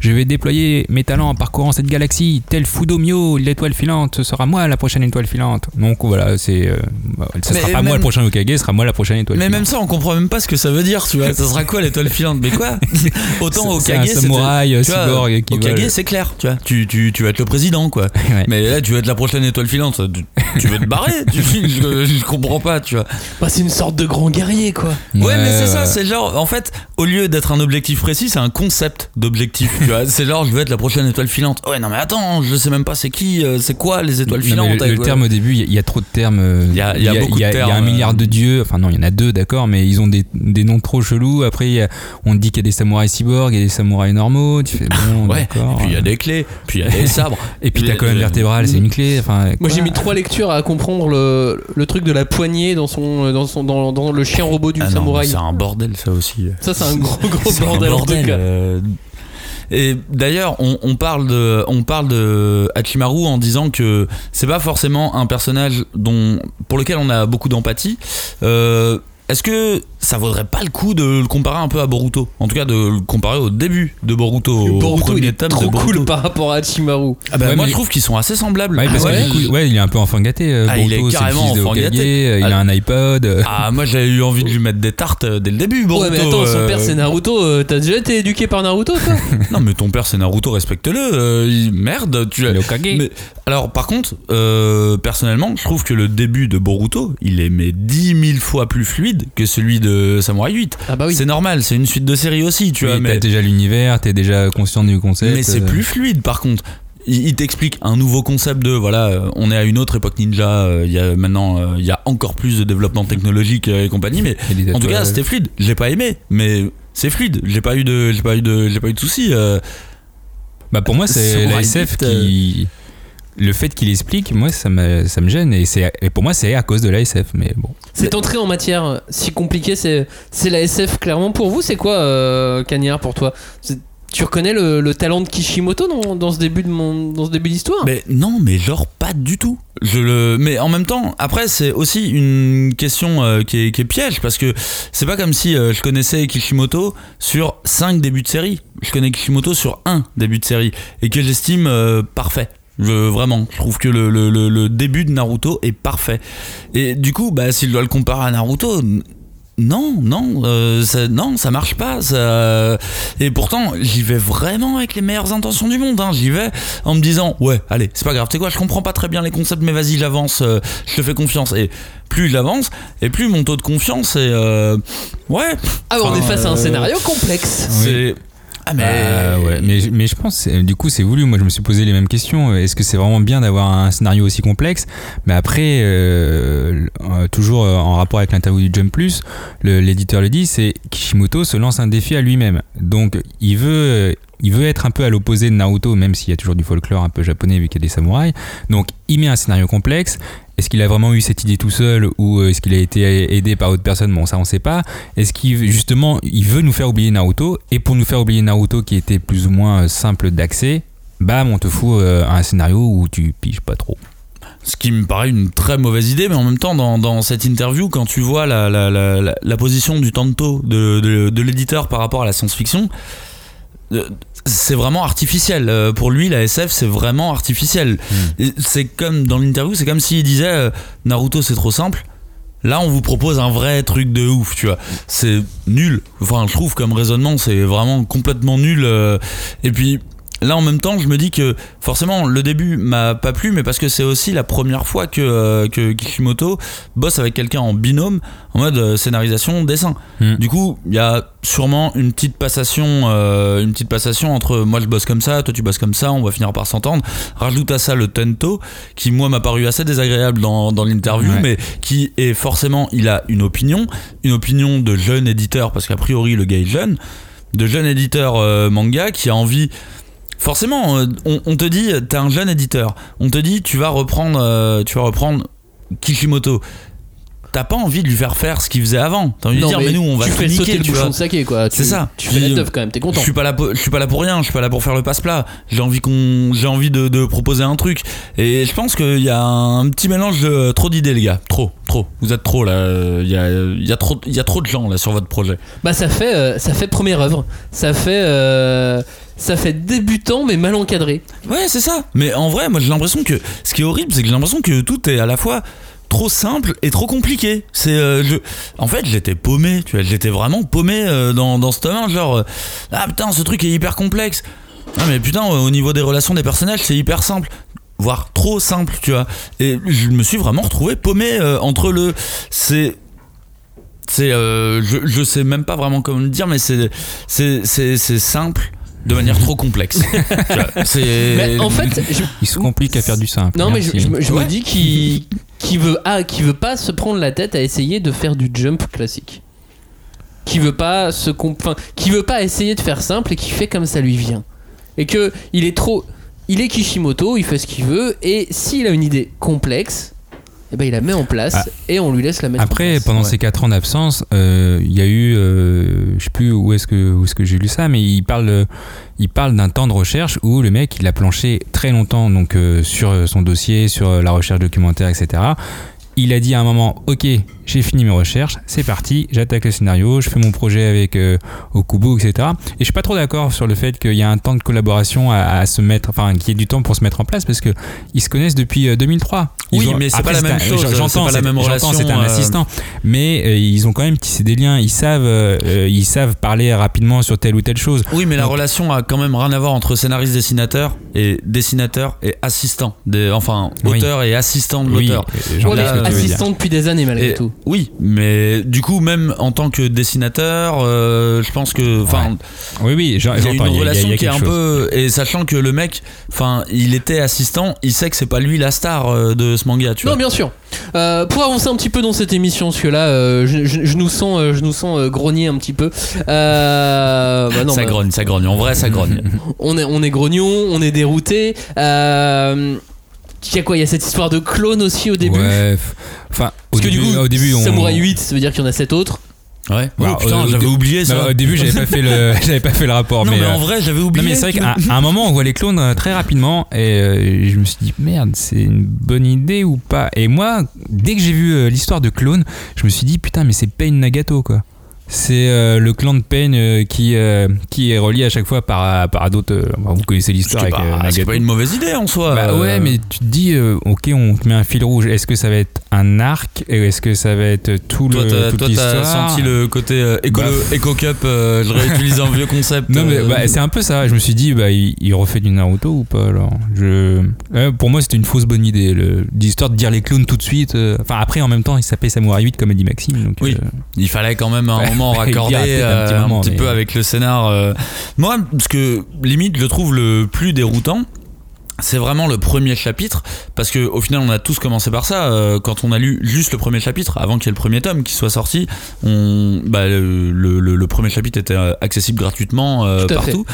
je vais déployer mes talents en parcourant cette galaxie, tel Fudomio, l'étoile filante, ce sera moi la prochaine étoile filante. Donc voilà, c'est euh, bah, ça Mais sera pas même- moi le prochain Okage, ce sera moi la prochaine étoile Mais filante. même ça, on comprend même pas ce que ça veut dire, tu vois. Ça sera quoi l'étoile filante? Mais quoi? Autant C'est- c'est Okage, un c'était- samouraï, euh, qui Okage, c'est clair, tu vois. Tu, tu, tu vas être le président, quoi. Ouais. Mais là, tu veux être la prochaine étoile filante. Tu, tu veux te barrer tu, je, je comprends pas, tu vois. Bah, c'est une sorte de grand guerrier quoi. Ouais, mais c'est ça, c'est genre, en fait, au lieu d'être un objectif précis, c'est un concept d'objectif. tu vois, c'est genre, je veux être la prochaine étoile filante. Ouais, non, mais attends, je sais même pas c'est qui, euh, c'est quoi les étoiles Non, mais filantes. le, avec- le terme au début, il y a- il y, a trop de termes. euh, Il y a- il y a beaucoup de il y a- Il y a termes, un milliard euh. de dieux. Enfin, non, il y en a deux, d'accord, mais ils ont des, des noms trop chelous. Après, il y a- on dit qu'il y a des samouraïs cyborgs, il y a des samouraïs normaux. Tu fais bon, Ouais, d'accord. puis il y a des clés, puis il y a des sabres. Et puis ta Euh, colonne vertébrale, c'est une clé. Enfin, Moi j'ai mis trois lectures à comprendre le, le truc de la poignée dans son dans son dans, dans le chien robot du Ah samouraï. C'est un bordel, ça aussi. Ça c'est un gros gros bordel, en tout cas. euh. Et d'ailleurs, on, on parle de, on parle de Hachimaru en disant que c'est pas forcément un personnage dont, pour lequel on a beaucoup d'empathie. Euh, Est-ce que ça vaudrait pas le coup de le comparer un peu à Boruto En tout cas, de le comparer au début de Boruto. Boruto il premier est tome trop de Boruto. cool par rapport à Hachimaru. Ah bah, Ouais, moi, mais- je trouve qu'ils sont assez semblables. Ouais, parce Ah que ouais du coup, ouais, il est un peu enfant gâté. euh, Ah, il est Boruto, c'est le carrément fils de enfant Hokage, gâté. euh, Il a un iPod. euh, Ah, moi j'avais eu envie de lui mettre des tartes euh, dès le début, Boruto. ouais mais attends son euh, père c'est Naruto. euh, T'as déjà été éduqué par Naruto toi Non, mais ton père c'est Naruto, respecte-le. euh, il- Merde, tu il est Hokage. Mais- alors, par contre, euh, personnellement, je trouve que le début de Boruto, il est mais 10 000 fois plus fluide que celui de Samurai 8. Ah bah oui. C'est normal, c'est une suite de série aussi, tu Oui, vois. t'as Mais, déjà l'univers, t'es déjà conscient du concept. mais c'est euh, plus fluide, par contre. Il, t'explique un nouveau concept de voilà, euh, on est à une autre époque ninja. euh, Il y a maintenant, euh, il y a encore plus de développement technologique et compagnie. Mais en tout cas, c'était fluide. Je l'ai pas aimé, mais c'est fluide. J'ai pas eu de, j'ai pas eu de, j'ai pas eu de soucis. euh. Bah pour moi, c'est la SF qui. Le fait qu'il explique, moi, ça me, ça me gêne. Et, pour moi, c'est à cause de la SF. Mais bon. Cette entrée en matière si compliquée, c'est c'est la SF clairement pour vous. C'est quoi, euh, Cagnard, pour toi? Tu reconnais le, le talent de Kishimoto dans, dans ce début de mon dans ce début d'histoire? Mais non, mais genre pas du tout. Je le, mais en même temps, après c'est aussi une question euh, qui, est, qui est piège parce que c'est pas comme si euh, je connaissais Kishimoto sur 5 débuts de série. Je connais Kishimoto sur un début de série et que j'estime euh, parfait. Je, vraiment, je trouve que le, le, le- le début de Naruto est parfait. Et du coup, bah, s'il doit le comparer à Naruto, non, non, euh, ça, non, ça marche pas. Ça... Et pourtant, j'y vais vraiment avec les meilleures intentions du monde. hein. J'y vais en me disant, ouais, allez, c'est pas grave. Tu sais quoi, je comprends pas très bien les concepts, mais vas-y, j'avance. euh, je te fais confiance. Et plus j'avance, et plus mon taux de confiance est, euh, ouais. Ah, on est face à un scénario complexe. C'est ah mais Bah, mais, je pense, du coup, c'est voulu. Moi, je me suis posé les mêmes questions. Est-ce que c'est vraiment bien d'avoir un scénario aussi complexe? Mais après, euh, euh, toujours euh, en rapport avec l'interview du Jump Plus, le- l'éditeur le dit, c'est Kishimoto se lance un défi à lui-même. Donc, il veut. Il veut être un peu à l'opposé de Naruto, même s'il y a toujours du folklore un peu japonais vu qu'il y a des samouraïs. Donc il met un scénario complexe. Est-ce qu'il a vraiment eu cette idée tout seul ou est-ce qu'il a été aidé par d'autres personnes? Bon, ça on sait pas. Est-ce qu'il justement il veut nous faire oublier Naruto? Et pour nous faire oublier Naruto qui était plus ou moins simple d'accès, bam, on te fout euh, un scénario où tu piges pas trop. Ce qui me paraît une très mauvaise idée, mais en même temps, dans, cette interview, quand tu vois la, position du tanto de, l'éditeur par rapport à la science-fiction, euh, c'est vraiment artificiel. Euh, Pour lui, la SF, c'est vraiment artificiel. Et C'est comme dans l'interview, c'est comme s'il disait euh, Naruto, c'est trop simple. Là, on vous propose un vrai truc de ouf, tu vois. C'est nul. Enfin, je trouve comme raisonnement, c'est vraiment complètement nul. euh. Et puis, là, en même temps, je me dis que forcément, le début m'a pas plu, mais parce que c'est aussi la première fois que, euh, que Kishimoto bosse avec quelqu'un en binôme, en mode euh, scénarisation, dessin. Mm. Du coup, il y a sûrement une petite passation, euh, une petite passation entre moi je bosse comme ça, toi tu bosses comme ça, on va finir par s'entendre. Rajoute à ça le tento, qui moi m'a paru assez désagréable dans, dans l'interview, Ouais. mais qui est forcément, il a une opinion, une opinion de jeune éditeur, parce qu'a priori le gars est jeune, de jeune éditeur manga qui a envie forcément, euh, on, te dit, t'es un jeune éditeur. On te dit, tu vas reprendre, euh, tu vas reprendre Kishimoto. T'as pas envie de lui faire faire ce qu'il faisait avant. T'as envie de Non, dire, mais, nous, on va tu fais niquer, sauter le tu bouchon vois. de saké quoi. C'est ça. Tu fais la teuf quand même, t'es content. Je suis pas là, pour, je suis pas là pour rien. Je suis pas là pour faire le passe-plat. J'ai envie qu'on, j'ai envie de, de proposer un truc. Et je pense qu'il y a un petit mélange de trop d'idées, les gars. Trop, trop. Vous êtes trop là. Il y a, y a trop, il y a trop de gens là sur votre projet. Bah ça fait euh, ça fait première œuvre. Ça fait euh, ça fait débutant mais mal encadré. Ouais, c'est ça. Mais en vrai, moi j'ai l'impression que ce qui est horrible, c'est que j'ai l'impression que tout est à la fois trop simple et trop compliqué. C'est euh, en fait, j'étais paumé, tu vois, j'étais vraiment paumé euh, dans ce tome genre euh, ah putain, ce truc est hyper complexe. Ah mais putain, au niveau des relations des personnages, c'est hyper simple voire trop simple, tu vois. Et je me suis vraiment retrouvé paumé entre le c'est c'est je, sais même pas vraiment comment le dire mais c'est c'est simple de manière trop complexe. C'est Mais en fait, je- Il se complique à faire du simple. non mais je, me- je Ouais. me dis qu'il qui veut ah qui veut pas se prendre la tête à essayer de faire du jump classique. Qui veut pas se enfin, qui veut pas essayer de faire simple et qui fait comme ça lui vient. Et que il est trop il est Kishimoto, il fait ce qu'il veut et s'il a une idée complexe eh ben il la met en place Ah. et on lui laisse la mettre en Après, place. pendant Ouais. ces 4 ans d'absence, euh, il y a eu, euh, je sais plus où est-ce que, où est-ce que j'ai lu ça, mais il parle, il parle d'un temps de recherche où le mec, il a planché très longtemps donc euh, sur son dossier, sur la recherche documentaire, etc. Il a dit à un moment, ok, j'ai fini mes recherches, c'est parti, j'attaque le scénario, je fais mon projet avec euh, Okubo, etc. Et je suis pas trop d'accord sur le fait qu'il y a un temps de collaboration à, à se mettre, enfin, qu'il y ait du temps pour se mettre en place, parce que ils se connaissent depuis euh, 2003. Ils Oui, ont- mais c'est pas la même un- chose, J'entends, c'est la même relation, C'est un euh, assistant, mais euh, ils ont quand même tissé des liens. Ils savent, euh, euh, ils savent parler rapidement sur telle ou telle chose. Oui, mais la relation a quand même rien à voir entre scénariste-dessinateur et dessinateur et assistant. Des, enfin, Oui. auteur et assistant de l'auteur. euh, que tu veux dire. assistant depuis des années malgré Et- tout. Oui, mais du coup, même en tant que dessinateur, euh, je pense que. Enfin, Oui, oui, j'en- il y a j'entends. une relation il y a qui est un chose. peu. Et sachant que le mec, enfin, il était assistant, il sait que c'est pas lui la star euh, de ce manga, tu Non, vois. bien sûr. Euh, pour avancer un petit peu dans cette émission, parce que là, euh, je, je- je nous sens, euh, je nous sens euh, grogner un petit peu. Euh, bah non, ça bah, grogne, ça grogne. En vrai, ça grogne. on est, on est grognon, on est dérouté. Euh, il y a quoi Il y a cette histoire de clone aussi au début. Ouais, enfin, au Parce que début, du coup, au début, on. Samouraï 8, ça veut dire qu'il y en a 7 autres. Ouais. Bah, oh putain, au- au j'avais oublié ça. Non, au début, j'avais pas fait le, j'avais pas fait le rapport. non, mais, euh, en vrai, j'avais Non oublié. mais c'est vrai qu'à à un moment on voit les clones euh, très rapidement et euh, je me suis dit merde c'est une bonne idée ou pas? Et moi dès que j'ai vu euh, l'histoire de clones je me suis dit putain mais c'est Pain Nagato quoi c'est euh, le clan de Pain euh, qui, euh, qui est relié à chaque fois par, par d'autres bah, vous connaissez l'histoire avec pas, c'est pas une mauvaise idée en soi. bah ouais, mais tu te dis, ok, on te met un fil rouge. Est-ce que ça va être un arc et Est-ce que ça va être tout Toi, le toi, t'as senti le côté Bah. éco-cup, euh, je réutilise un vieux concept. Non mais bah, c'est un peu ça. Je me suis dit, bah, il, il refait du Naruto ou pas alors Je, Ouais, pour moi, c'était une fausse bonne idée, l'histoire de dire les clones tout de suite. Enfin après, en même temps, il s'appelait Samurai 8 comme a dit Maxime. Donc, Oui. Il fallait quand même un. Moment peut-être un petit euh, un moment, petit mais- peu avec le scénar. euh. Moi, ce que limite je trouve le plus déroutant, c'est vraiment le premier chapitre, parce que au final on a tous commencé par ça. euh, quand on a lu juste le premier chapitre, avant qu'il y ait le premier tome qui soit sorti, on, bah, le, le- le- le premier chapitre était accessible gratuitement euh, partout.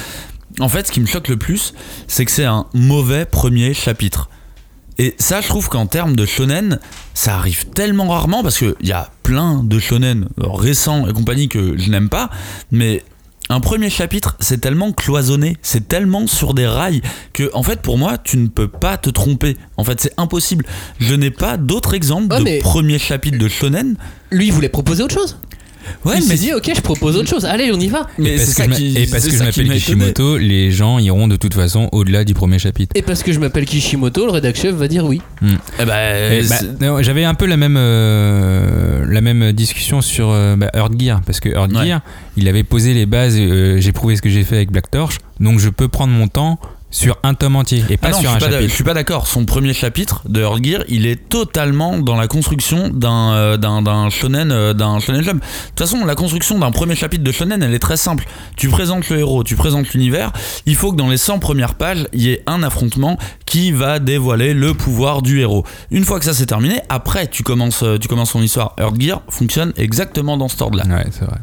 en fait, ce qui me choque le plus, c'est que c'est un mauvais premier chapitre. Et ça, je trouve qu'en termes de shonen, ça arrive tellement rarement parce qu'il y a plein de shonen récents et compagnie que je n'aime pas, mais un premier chapitre, c'est tellement cloisonné, c'est tellement sur des rails que, en fait, pour moi, tu ne peux pas te tromper. En fait, c'est impossible. Je n'ai pas d'autres exemples de mais- premier chapitre de shonen. Lui, il voulait proposer autre chose? Ouais, il s'est mais dit, ok, je propose autre chose. Allez, on y va. mais et parce que ça je m'a- qui et parce que je m'appelle. Kishimoto, les gens iront de toute façon au-delà du premier chapitre. Et parce que je m'appelle Kishimoto, le rédac chef va dire oui. Eh ben, Et bah, J'avais un peu la même, euh, la même discussion sur euh, bah, Earth Gear, parce que Earth Ouais. Gear, il avait posé les bases, euh, j'ai prouvé ce que j'ai fait avec Black Torch, donc je peux prendre mon temps sur un tome entier et pas Ah non, sur un pas d'a- je chapitre. suis pas d'accord. Son premier chapitre de Earth Gear, il est totalement dans la construction d'un euh, d'un shonen euh, d'un shonen jump. De toute façon, la construction d'un premier chapitre de shonen, elle est très simple. Tu présentes le héros, tu présentes l'univers. Il faut que dans les 100 premières pages, il y ait un affrontement qui va dévoiler le pouvoir du héros. Une fois que ça c'est terminé, après tu commences euh, tu commences ton histoire. Earth Gear fonctionne exactement dans cet ordre-là. Ouais, c'est vrai.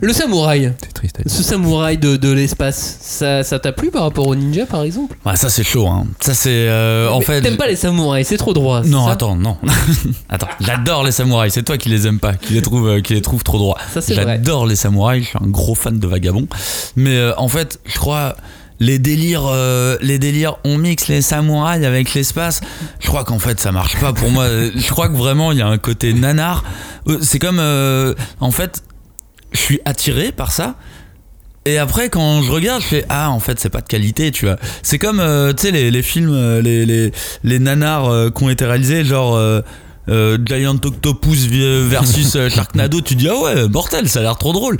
Le samouraï, C'est triste ce samouraï de, de l'espace, ça ça t'a plu par rapport au ninja par exemple? Ouais, ça c'est chaud. Hein. Ça c'est euh, en Mais fait. T'aimes pas les samouraïs, c'est trop droit. c'est Non, ça? attends, non. attends, j'adore les samouraïs. C'est toi qui les aimes pas, qui les trouve, euh, qui les trouve trop droits. Ça, c'est vrai. J'adore les samouraïs. Je suis un gros fan de vagabonds. Mais euh, en fait, je crois les délires, euh, les délires, on mixe les samouraïs avec l'espace. Je crois qu'en fait, ça marche pas pour moi. Je crois que vraiment, il y a un côté nanar. Euh, C'est comme, euh, en fait, je suis attiré par ça. Et après, quand je regarde, je fais Ah, en fait, c'est pas de qualité, tu vois. C'est comme, euh, tu sais, les, films, euh, les, les, nanars euh, qui ont été réalisés, genre Giant Octopus versus Sharknado, tu dis Ah ouais, mortel, ça a l'air trop drôle.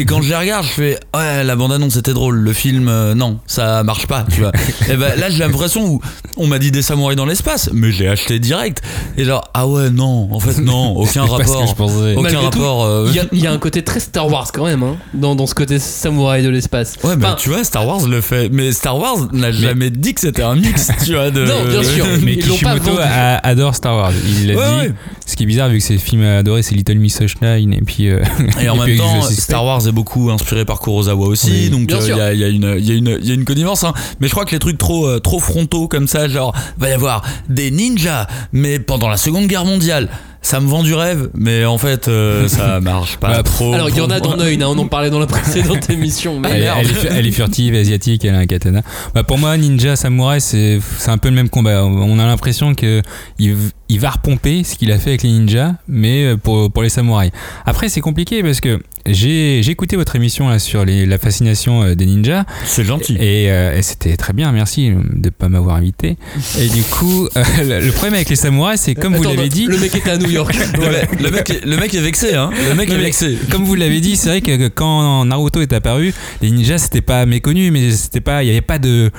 Et quand je les regarde, je fais Ouais, la bande-annonce c'était drôle, le film, euh, non, ça marche pas, tu vois. Et ben là, j'ai l'impression où on m'a dit des samouraïs dans l'espace, mais j'ai acheté direct. Et genre, ah ouais, non, en fait, non, aucun rapport. je pensais. Aucun rapport. euh, Il y, a, il y a un côté très Star Wars quand même, hein, dans, dans ce côté samouraï de l'espace. Ouais, mais Enfin, tu vois, Star Wars le fait. Mais Star Wars n'a jamais dit que c'était un mix, tu vois. De... Non, bien sûr. Mais Kishimoto a- adore Star Wars. Il l'a Ouais, dit. ouais. Ce qui est bizarre, vu que c'est le film adoré, c'est Little Miss Sunshine et puis. euh, Et en et même puis temps, Star. Wars est beaucoup inspiré par Kurosawa aussi, Oui. donc euh, y, y y, il y a une connivence. Hein. Mais je crois que les trucs trop, euh, trop frontaux comme ça, genre, va y avoir des ninjas, mais pendant la Seconde Guerre mondiale. Ça me vend du rêve, mais en fait, euh, ça marche pas Bah, trop. Alors il y en a dans. Noin, hein, on en parlait dans la précédente émission. Mais Elle, merde. elle est, elle est furtive, asiatique, elle a un katana. Bah pour moi, ninja, samouraï, c'est c'est un peu le même combat. On a l'impression que il, il va repomper ce qu'il a fait avec les ninjas, mais euh, pour, pour les samouraïs. Après, c'est compliqué parce que j'ai j'ai écouté votre émission là, sur les, la fascination euh, des ninjas C'est gentil. et, euh, et c'était très bien, merci de pas m'avoir invité. Et du coup, euh, le, problème avec les samouraïs, c'est comme vous l'avez dit. Le mec était à New York. le, mec, le mec est- le mec est vexé, hein. Le mec Non, est mais vexé. Comme vous l'avez dit, c'est vrai que quand Naruto est apparu, les ninjas c'était pas méconnu, mais c'était pas, il y avait pas de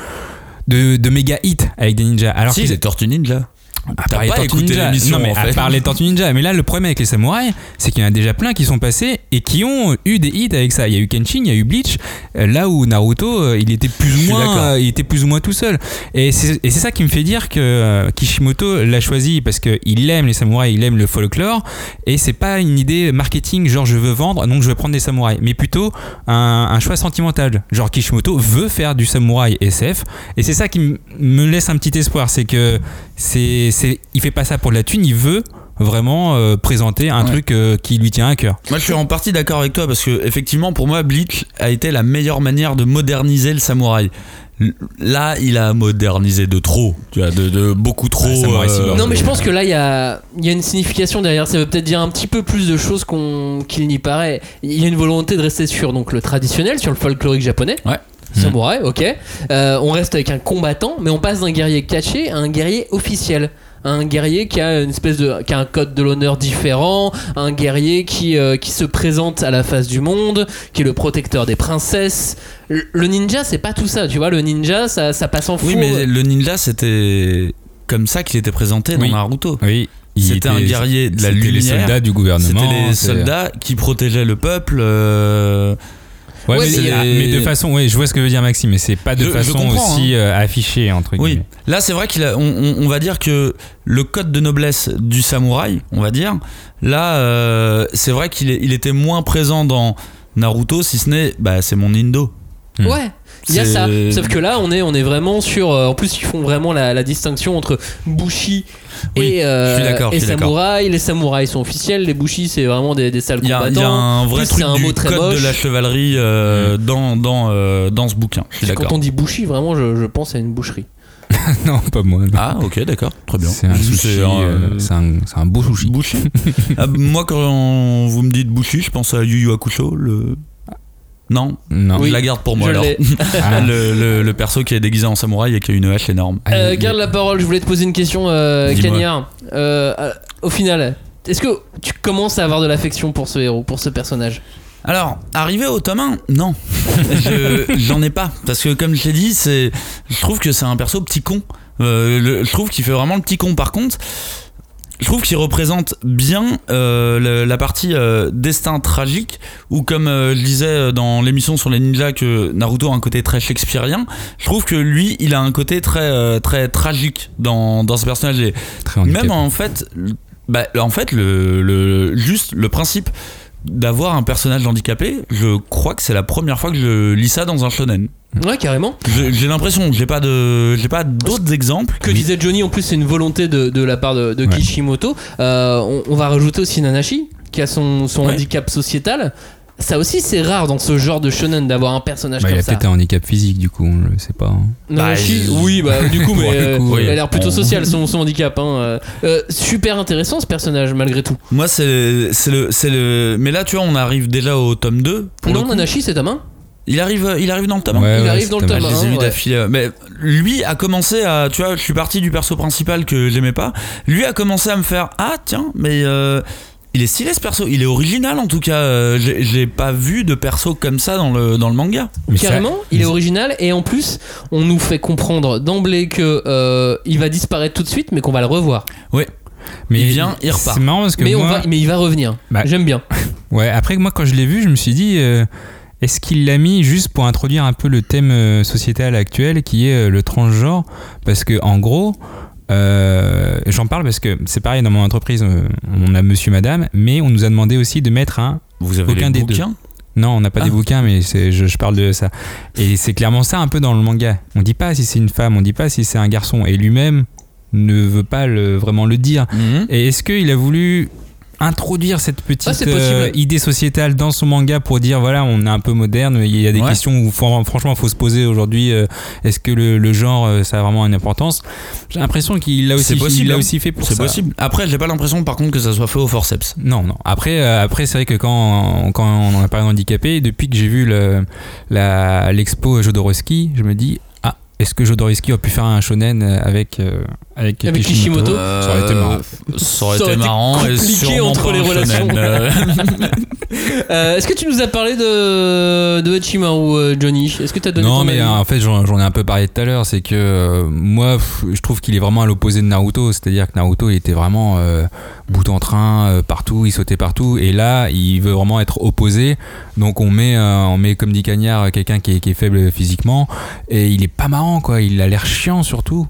de, de méga hit avec des ninjas. Alors si, les Tortues Ninja. À part pas écouté Ninja. l'émission, en à fait. part les Tortues Ninja. Mais là, le problème avec les samouraïs, c'est qu'il y en a déjà plein qui sont passés et qui ont eu des hits avec ça. Il y a eu Kenshin, il y a eu Bleach. euh, Là où Naruto, euh, il était plus ou moins, euh, il était plus ou moins tout seul. Et c'est ça qui me fait dire que Kishimoto l'a choisi parce qu'il aime les samouraïs, il aime le folklore. Et c'est pas une idée marketing, genre je veux vendre, donc je veux prendre des samouraïs. Mais plutôt un, un choix sentimental. Genre Kishimoto veut faire du samouraï SF. Et c'est ça qui me laisse un petit espoir. C'est que c'est, c'est, il fait pas ça pour de la thune, il veut vraiment euh, présenter un Ouais. truc euh, qui lui tient à cœur. Moi, je suis en partie d'accord avec toi parce que, effectivement, pour moi, Bleach a été la meilleure manière de moderniser le samouraï. Là, il a modernisé de trop, tu vois, de, de beaucoup trop. Samurai euh. Non mais je pense que là il y a, il y a une signification derrière, ça veut peut-être dire un petit peu plus de choses qu'on, qu'il n'y paraît. Il y a une volonté de rester sur donc, le traditionnel, sur le folklorique japonais. Ouais. Samouraï, ok. Euh, on reste avec un combattant, mais on passe d'un guerrier caché à un guerrier officiel. Un guerrier qui a une espèce de, qui a un code de l'honneur différent, un guerrier qui, euh, qui se présente à la face du monde, qui est le protecteur des princesses. Le le ninja, c'est pas tout ça, tu vois. Le ninja, ça, ça passe en fou. Oui, mais le ninja, c'était comme ça qu'il était présenté dans. Naruto. Oui. il C'était un guerrier de la c'était les soldats du gouvernement. C'était les c'est- soldats qui protégeaient le peuple. euh, Ouais, Ouais, mais, de façon, ouais, je vois ce que veut dire Maxime, mais c'est pas de Je- façon comprends, aussi euh, affichée entre Oui, guillemets. là c'est vrai qu'il a, on, on- on va dire que le code de noblesse du samouraï, on va dire, là euh, c'est vrai qu'il il était moins présent dans Naruto, si ce n'est, bah c'est mon Indo. Hmm. Ouais. Il y a ça, sauf que là on est on est vraiment sur. euh, en plus ils font vraiment la, la distinction entre Bushi Oui, et, euh, je suis d'accord, et samouraï. Les samouraïs sont officiels, les Bushi c'est vraiment des, des sales Il y, a, il y a combattants. un vrai Plus, truc un du mot très code moche. de la chevalerie euh, dans, dans, euh, dans ce bouquin. Je suis Quand on dit Bushi, vraiment je, je pense à une boucherie. non, pas moi. Ah, ok, d'accord, très bien. C'est un sushi. euh, C'est un, beau sushi. Bushi. Ah, moi, quand vous me dites Bushi, je pense à Yu Yu Hakusho. Le... Non, Non. Oui, je la garde pour moi je alors. Ah. le, le- le perso qui est déguisé en samouraï et qui a une hache énorme. Euh, garde la parole, je voulais te poser une question, euh. Cagnard. Euh, euh, au final, est-ce que tu commences à avoir de l'affection pour ce héros, pour ce personnage? Alors, arrivé au tome 1, non. Je- J'en ai pas. Parce que, comme je l'ai dit, je trouve que c'est un perso petit con. Euh, le- je trouve qu'il fait vraiment le petit con. Par contre, je trouve qu'il représente bien euh, le- la partie euh, destin tragique, ou comme euh, je disais dans l'émission sur les ninjas que Naruto a un côté très shakespearien, je trouve que lui, il a un côté très, très tragique dans, dans ce personnage. Et même en fait, bah, en fait, le, le- juste le principe d'avoir un personnage handicapé, je crois que c'est la première fois que je lis ça dans un shonen. Ouais, carrément. J'ai l'impression, j'ai pas de, j'ai pas d'autres exemples. Que disait Johnny, en plus, c'est une volonté de, de la part de, de Ouais. Kishimoto. Euh, on, on va rajouter aussi Nanashi, qui a son, son Ouais. handicap sociétal. Ça aussi, c'est rare dans ce genre de shonen d'avoir un personnage Bah, il comme a ça. peut-être un handicap physique, du coup, on le sait pas. hein. Nanashi, Bah, oui, bah du coup, mais Ouais, du euh, coup, il a l'air plutôt On- social son, son handicap. hein. Euh, euh, super intéressant ce personnage, malgré tout. Moi, c'est, le, c'est le. Mais là, tu vois, on arrive déjà au tome 2. pour non, le. Nanashi, c'est ta main Il arrive, il arrive dans le tome 1. Ouais, il ouais, arrive dans le pas tome. Je les ai d'affilée. Mais lui a commencé à. Tu vois, je suis parti du perso principal que j'aimais pas. Lui a commencé à me faire Ah, tiens, mais. euh, il est stylé ce perso. Il est original en tout cas. Euh, j'ai, j'ai pas vu de perso comme ça dans le, dans le manga. Mais ça- Carrément, il est original et en plus, on nous fait comprendre d'emblée que euh, il va disparaître tout de suite, mais qu'on va le revoir. Ouais. Mais il vient, il repart. C'est marrant parce que Mais, on moi, va, mais il va revenir. Bah, J'aime bien. Ouais, après moi quand je l'ai vu, je me suis dit euh, est-ce qu'il l'a mis juste pour introduire un peu le thème sociétal actuel qui est euh, le transgenre? Parce que en gros, euh, j'en parle parce que c'est pareil dans mon entreprise, euh, on a monsieur madame, mais on nous a demandé aussi de mettre un Vous avez Aucun des deux. bouquins non, on n'a pas Ah. des bouquins, mais je, je parle de ça. Et c'est clairement ça un peu dans le manga. On dit pas si c'est une femme, on dit pas si c'est un garçon. Et lui-même ne veut pas le, vraiment le dire. Mhm. Et est-ce qu'il a voulu introduire cette petite Ah, c'est euh, idée sociétale dans son manga pour dire voilà on est un peu moderne il y a des Ouais. questions où fran- franchement il faut se poser aujourd'hui euh, est-ce que le, le genre euh, ça a vraiment une importance? J'ai l'impression qu'il l'a aussi, C'est possible, il l'a hein. aussi fait pour C'est ça possible. Après, j'ai pas l'impression par contre que ça soit fait au forceps. non, non. Après, après c'est vrai que quand, quand on a parlé d'handicapé, depuis que j'ai vu le, la, l'expo Jodorowsky, je me dis, est-ce que Jodorowsky a pu faire un shonen euh, avec, euh, avec, Avec Kishimoto. Ça aurait été marrant. Ça aurait Ça aurait été été marrant et compliqué sûrement entre les relations. euh. Euh, Est-ce que tu nous as parlé de, de Hachimaru, euh, Johnny? Est-ce que tu as donné Non, ton mais avis? euh, en fait, j'en, ai un peu parlé tout à l'heure. C'est que euh, moi, pff, je trouve qu'il est vraiment à l'opposé de Naruto. C'est-à-dire que Naruto, il était vraiment euh, bout en train, euh, partout, il sautait partout. Et là, il veut vraiment être opposé. Donc, on met, euh, on met comme dit Cagnard, quelqu'un qui est, qui est faible physiquement. Et il est pas marrant, quoi. Il a l'air chiant, surtout.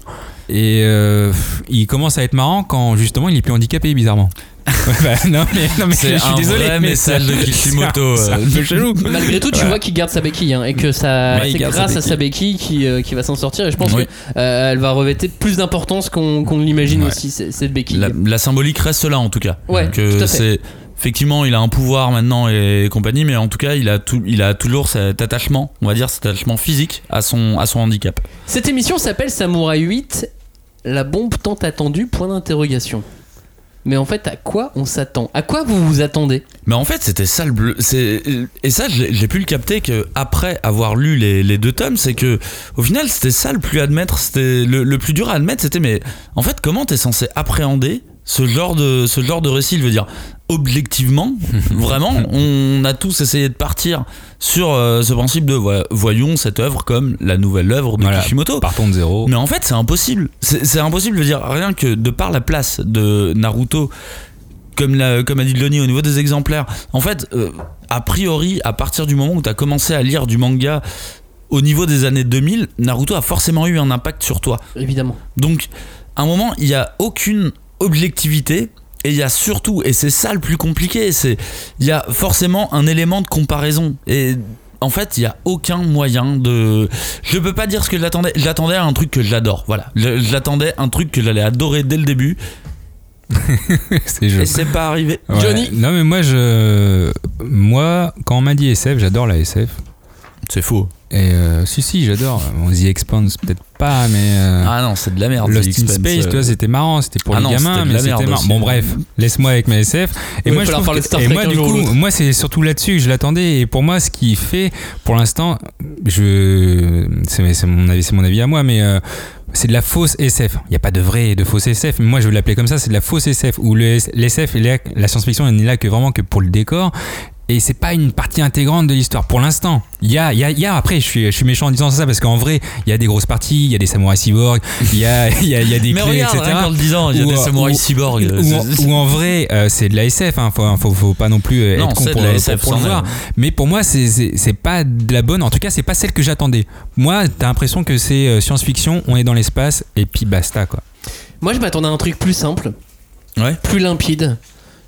Et euh, il commence à être marrant quand justement il est plus handicapé, bizarrement. Ouais, bah, non, mais, non, mais C'est je suis un désolé. vrai mais message de Kishimoto, C'est un, euh. un peu chelou. Malgré tout, tu Ouais. vois qu'il garde sa béquille hein, et que ça, Ouais, c'est grâce sa à sa béquille qui, euh, qui va s'en sortir. Et je pense Oui. qu'elle va revêter plus d'importance qu'on l'imagine Ouais. aussi, cette béquille. La, la symbolique reste là en tout cas. Ouais, que tout à fait. c'est effectivement il a un pouvoir maintenant et compagnie, mais en tout cas il a tout, il a toujours cet attachement, on va dire cet attachement physique à son à son handicap. Cette émission s'appelle Samouraï 8, la bombe tant attendue, point d'interrogation. Mais en fait, à quoi on s'attend? À quoi vous vous attendez? Mais en fait c'était ça le bleu. Et ça j'ai pu le capter que après avoir lu les, les deux tomes, c'est que au final c'était ça le plus admettre, c'était le, le plus dur à admettre, c'était mais en fait comment t'es censé appréhender ce genre de ce genre de récit, je veux dire? Objectivement, vraiment, on a tous essayé de partir sur euh, ce principe de voyons cette œuvre comme la nouvelle œuvre de Voilà, Kishimoto. Partons de zéro. Mais en fait, c'est impossible. C'est impossible, je veux dire, rien que de par la place de Naruto, comme, la, comme a dit Lonnie au niveau des exemplaires, en fait, euh, a priori, à partir du moment où tu as commencé à lire du manga au niveau des années 2000, Naruto a forcément eu un impact sur toi. Évidemment. Donc, à un moment, il n'y a aucune objectivité. Et il y a surtout, et c'est ça le plus compliqué, c'est il y a forcément un élément de comparaison. Et en fait, il y a aucun moyen de. Je peux pas dire ce que j'attendais. J'attendais à un truc que j'adore. Voilà. J'attendais un truc que j'allais adorer dès le début. c'est. Et c'est pas arrivé. Ouais. Johnny Non mais moi je moi quand on m'a dit SF, j'adore la SF. C'est faux. Et euh, si si, j'adore. On The Expanse peut-être pas mais euh, Ah non, c'est de la merde. Lost The in Space, euh. tu vois, c'était marrant, c'était pour Ah les non, gamins, c'était de mais la c'était merde marrant. Bon bref, laisse-moi avec mes SF. Et moi je trouve que- et Trek moi un du coup, moi c'est surtout là-dessus que je l'attendais et pour moi ce qui fait pour l'instant, je c'est mon avis, c'est mon avis à moi mais euh, c'est de la fausse SF. Il n'y a pas de vrai et de fausse SF. Mais moi, je vais l'appeler comme ça. C'est de la fausse SF où l'SF, là- la science-fiction, n'est là que vraiment que pour le décor. Et c'est pas une partie intégrante de l'histoire pour l'instant. Il y a, il y, a, y a, après, je suis, je suis méchant en disant ça parce qu'en vrai, il y a des grosses parties, il y a des samouraïs cyborgs, il y a, il y a, il y a des Mais clés, regarde, etc. qu'en le disant, il y a Ou, des samouraïs ou- cyborgs. Ou, en- en vrai, euh, c'est de la SF, hein, faut, faut, faut pas non plus euh, Non, être con c'est de pour, la pour- SF, pour le voir. Mais pour moi, c'est- pas de la bonne. En tout cas, c'est pas celle que j'attendais. Moi, t'as l'impression que c'est euh, science-fiction, on est dans l'espace et puis basta quoi. Moi, je m'attendais à un truc plus simple, Ouais. plus limpide.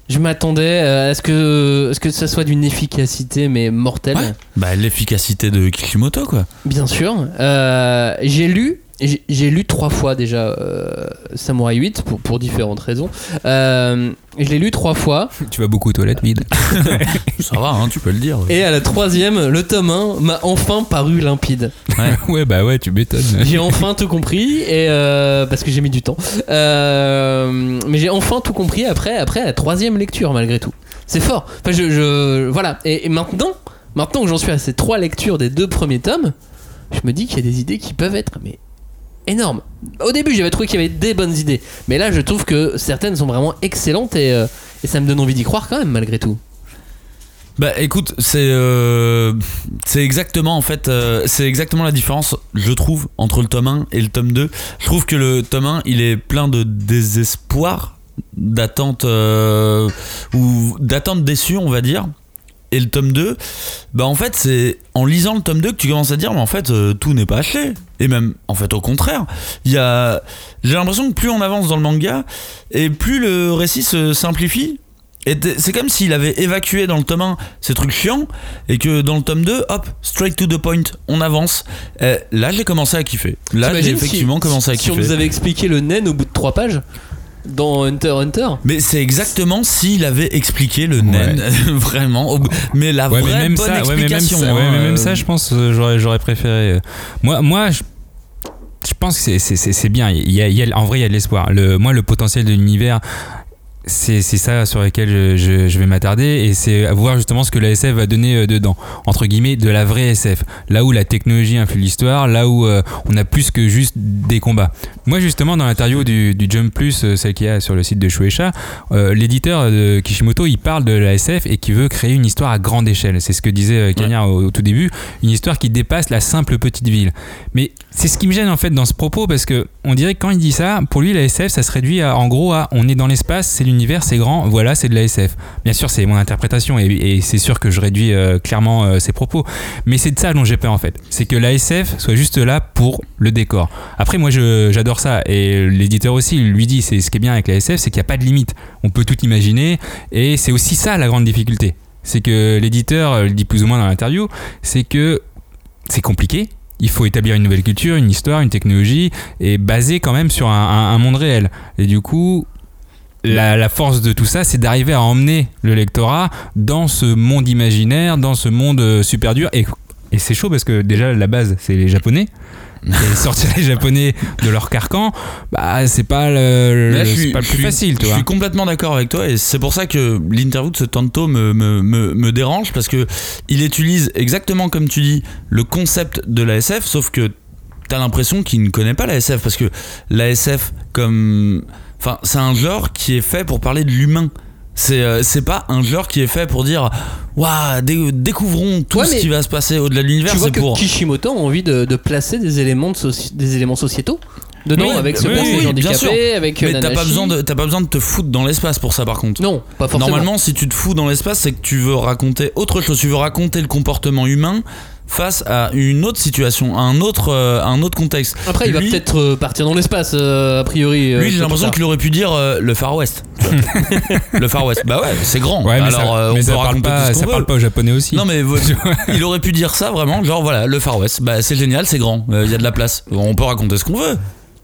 Je m'attendais euh, à ce que, à ce que ça soit d'une efficacité, mais mortelle. Ouais. Bah, l'efficacité de Kishimoto, quoi. Bien sûr. Euh, j'ai lu. J'ai lu trois fois déjà euh, Samurai 8 pour, pour différentes raisons. Euh, je l'ai lu trois fois Tu vas beaucoup aux toilettes vide. Ça va, hein, tu peux le dire. et à la troisième, le tome 1 m'a enfin paru limpide. ouais, bah ouais, tu m'étonnes. J'ai enfin tout compris et euh, parce que j'ai mis du temps. Euh, mais j'ai enfin tout compris après après la troisième lecture malgré tout. C'est fort. Enfin je, je- voilà et, et maintenant maintenant que j'en suis à ces trois lectures des deux premiers tomes, je me dis qu'il y a des idées qui peuvent être mais énormes. Au début j'avais trouvé qu'il y avait des bonnes idées, mais là je trouve que certaines sont vraiment excellentes et, euh, ça me donne envie d'y croire quand même malgré tout. Bah écoute, c'est euh, exactement en fait euh, c'est exactement la différence je trouve entre le tome 1 et le tome 2. Je trouve que le tome 1, il est plein de désespoir, d'attente ou d'attente déçue, on va dire. Et le tome 2, bah en fait, c'est en lisant le tome 2 que tu commences à dire mais en fait euh, tout n'est pas acheté et même en fait au contraire, il y a j'ai l'impression que plus on avance dans le manga et plus le récit se simplifie et c'est comme s'il avait évacué dans le tome 1 ces trucs chiants et que dans le tome 2, hop, straight to the point, on avance. Et là, j'ai commencé à kiffer. Là, j'ai effectivement si- commencé à Si on kiffer. nous avait expliqué le naine au bout de trois pages dans Hunter x Hunter. Mais c'est exactement s'il avait expliqué le naine, vraiment. Mais la Ouais, vraie mais même bonne ça, ouais, mais même explication. ça, ouais, hein, mais même euh, ça, je pense, euh, j'aurais, j'aurais préféré. euh, Moi, moi, je, je pense que c'est, c'est, c'est, c'est bien. Il y a, il y a- en vrai, il y a de l'espoir. Le, moi, le potentiel de l'univers. C'est, c'est ça sur lequel je, je- je vais m'attarder et c'est voir justement ce que la SF va donner euh, dedans. Entre guillemets de la vraie SF là où la technologie influe l'histoire là où euh, on a plus que juste des combats. Moi justement dans l'interview du, du Jump Plus euh, celle qu'il y a sur le site de Shueisha euh, l'éditeur de Kishimoto il parle de la SF et qui veut créer une histoire à grande échelle. C'est ce que disait Cagnard au, au tout début. Une histoire qui dépasse la simple petite ville. Mais c'est ce qui me gêne en fait dans ce propos parce que on dirait que quand il dit ça pour lui la SF ça se réduit à, en gros à on est dans l'espace c'est l'univers c'est grand voilà c'est de la SF bien sûr c'est mon interprétation et, c'est sûr que je réduis euh, clairement euh, ses propos. Mais c'est de ça dont j'ai peur en fait. C'est que la SF soit juste là pour le décor. Après moi j'adore ça et l'éditeur aussi lui dit c'est ce qui est bien avec la SF c'est qu'il n'y a pas de limite. On peut tout imaginer et c'est aussi ça la grande difficulté. C'est que l'éditeur euh, le dit plus ou moins dans l'interview c'est que c'est compliqué. Il faut établir une nouvelle culture, une histoire, une technologie, et basée quand même sur un- un monde réel. Et du coup, la, la force de tout ça, c'est d'arriver à emmener le lectorat dans ce monde imaginaire, dans ce monde euh, super dur. Et, et c'est chaud parce que déjà, la base, c'est les Japonais. Et sortir les Japonais de leur carcan, bah, c'est pas le, suis- pas le plus suis- facile, tu Je vois. suis complètement d'accord avec toi et c'est pour ça que l'interview de ce Tanto me, me, me, me dérange parce que il utilise exactement comme tu dis le concept de la SF sauf que t'as l'impression qu'il ne connaît pas la SF parce que la SF comme enfin c'est un genre qui est fait pour parler de l'humain c'est euh, pas un genre qui est fait pour dire waouh dé- découvrons tout Ouais, ce qui va se passer au-delà de l'univers Tu vois c'est que pour Kishimoto a envie de, de placer des éléments, de soci- des éléments sociétaux dedans, Oui, avec ce oui, personnage oui, bien sûr. handicapé, avec mais t'as pas Nanashi. besoin de t'as pas besoin de te foutre dans l'espace pour ça par contre Non, pas forcément. Normalement, si tu te fous dans l'espace, c'est que tu veux raconter autre chose. Tu veux raconter le comportement humain face à une autre situation, un autre, euh, un autre contexte. Après, il va peut-être euh, partir dans l'espace, euh, a priori. euh, Lui, j'ai l'impression qu'il aurait pu dire euh, le Far West. le Far West. Bah ouais, c'est grand. Ouais, mais Alors, ça, euh, mais on ça peut parle raconter pas, tout ce ça parle pas au japonais aussi. Non mais il aurait pu dire ça vraiment, genre voilà, le Far West, bah c'est génial, c'est grand, il y a de la place, on peut raconter ce qu'on veut.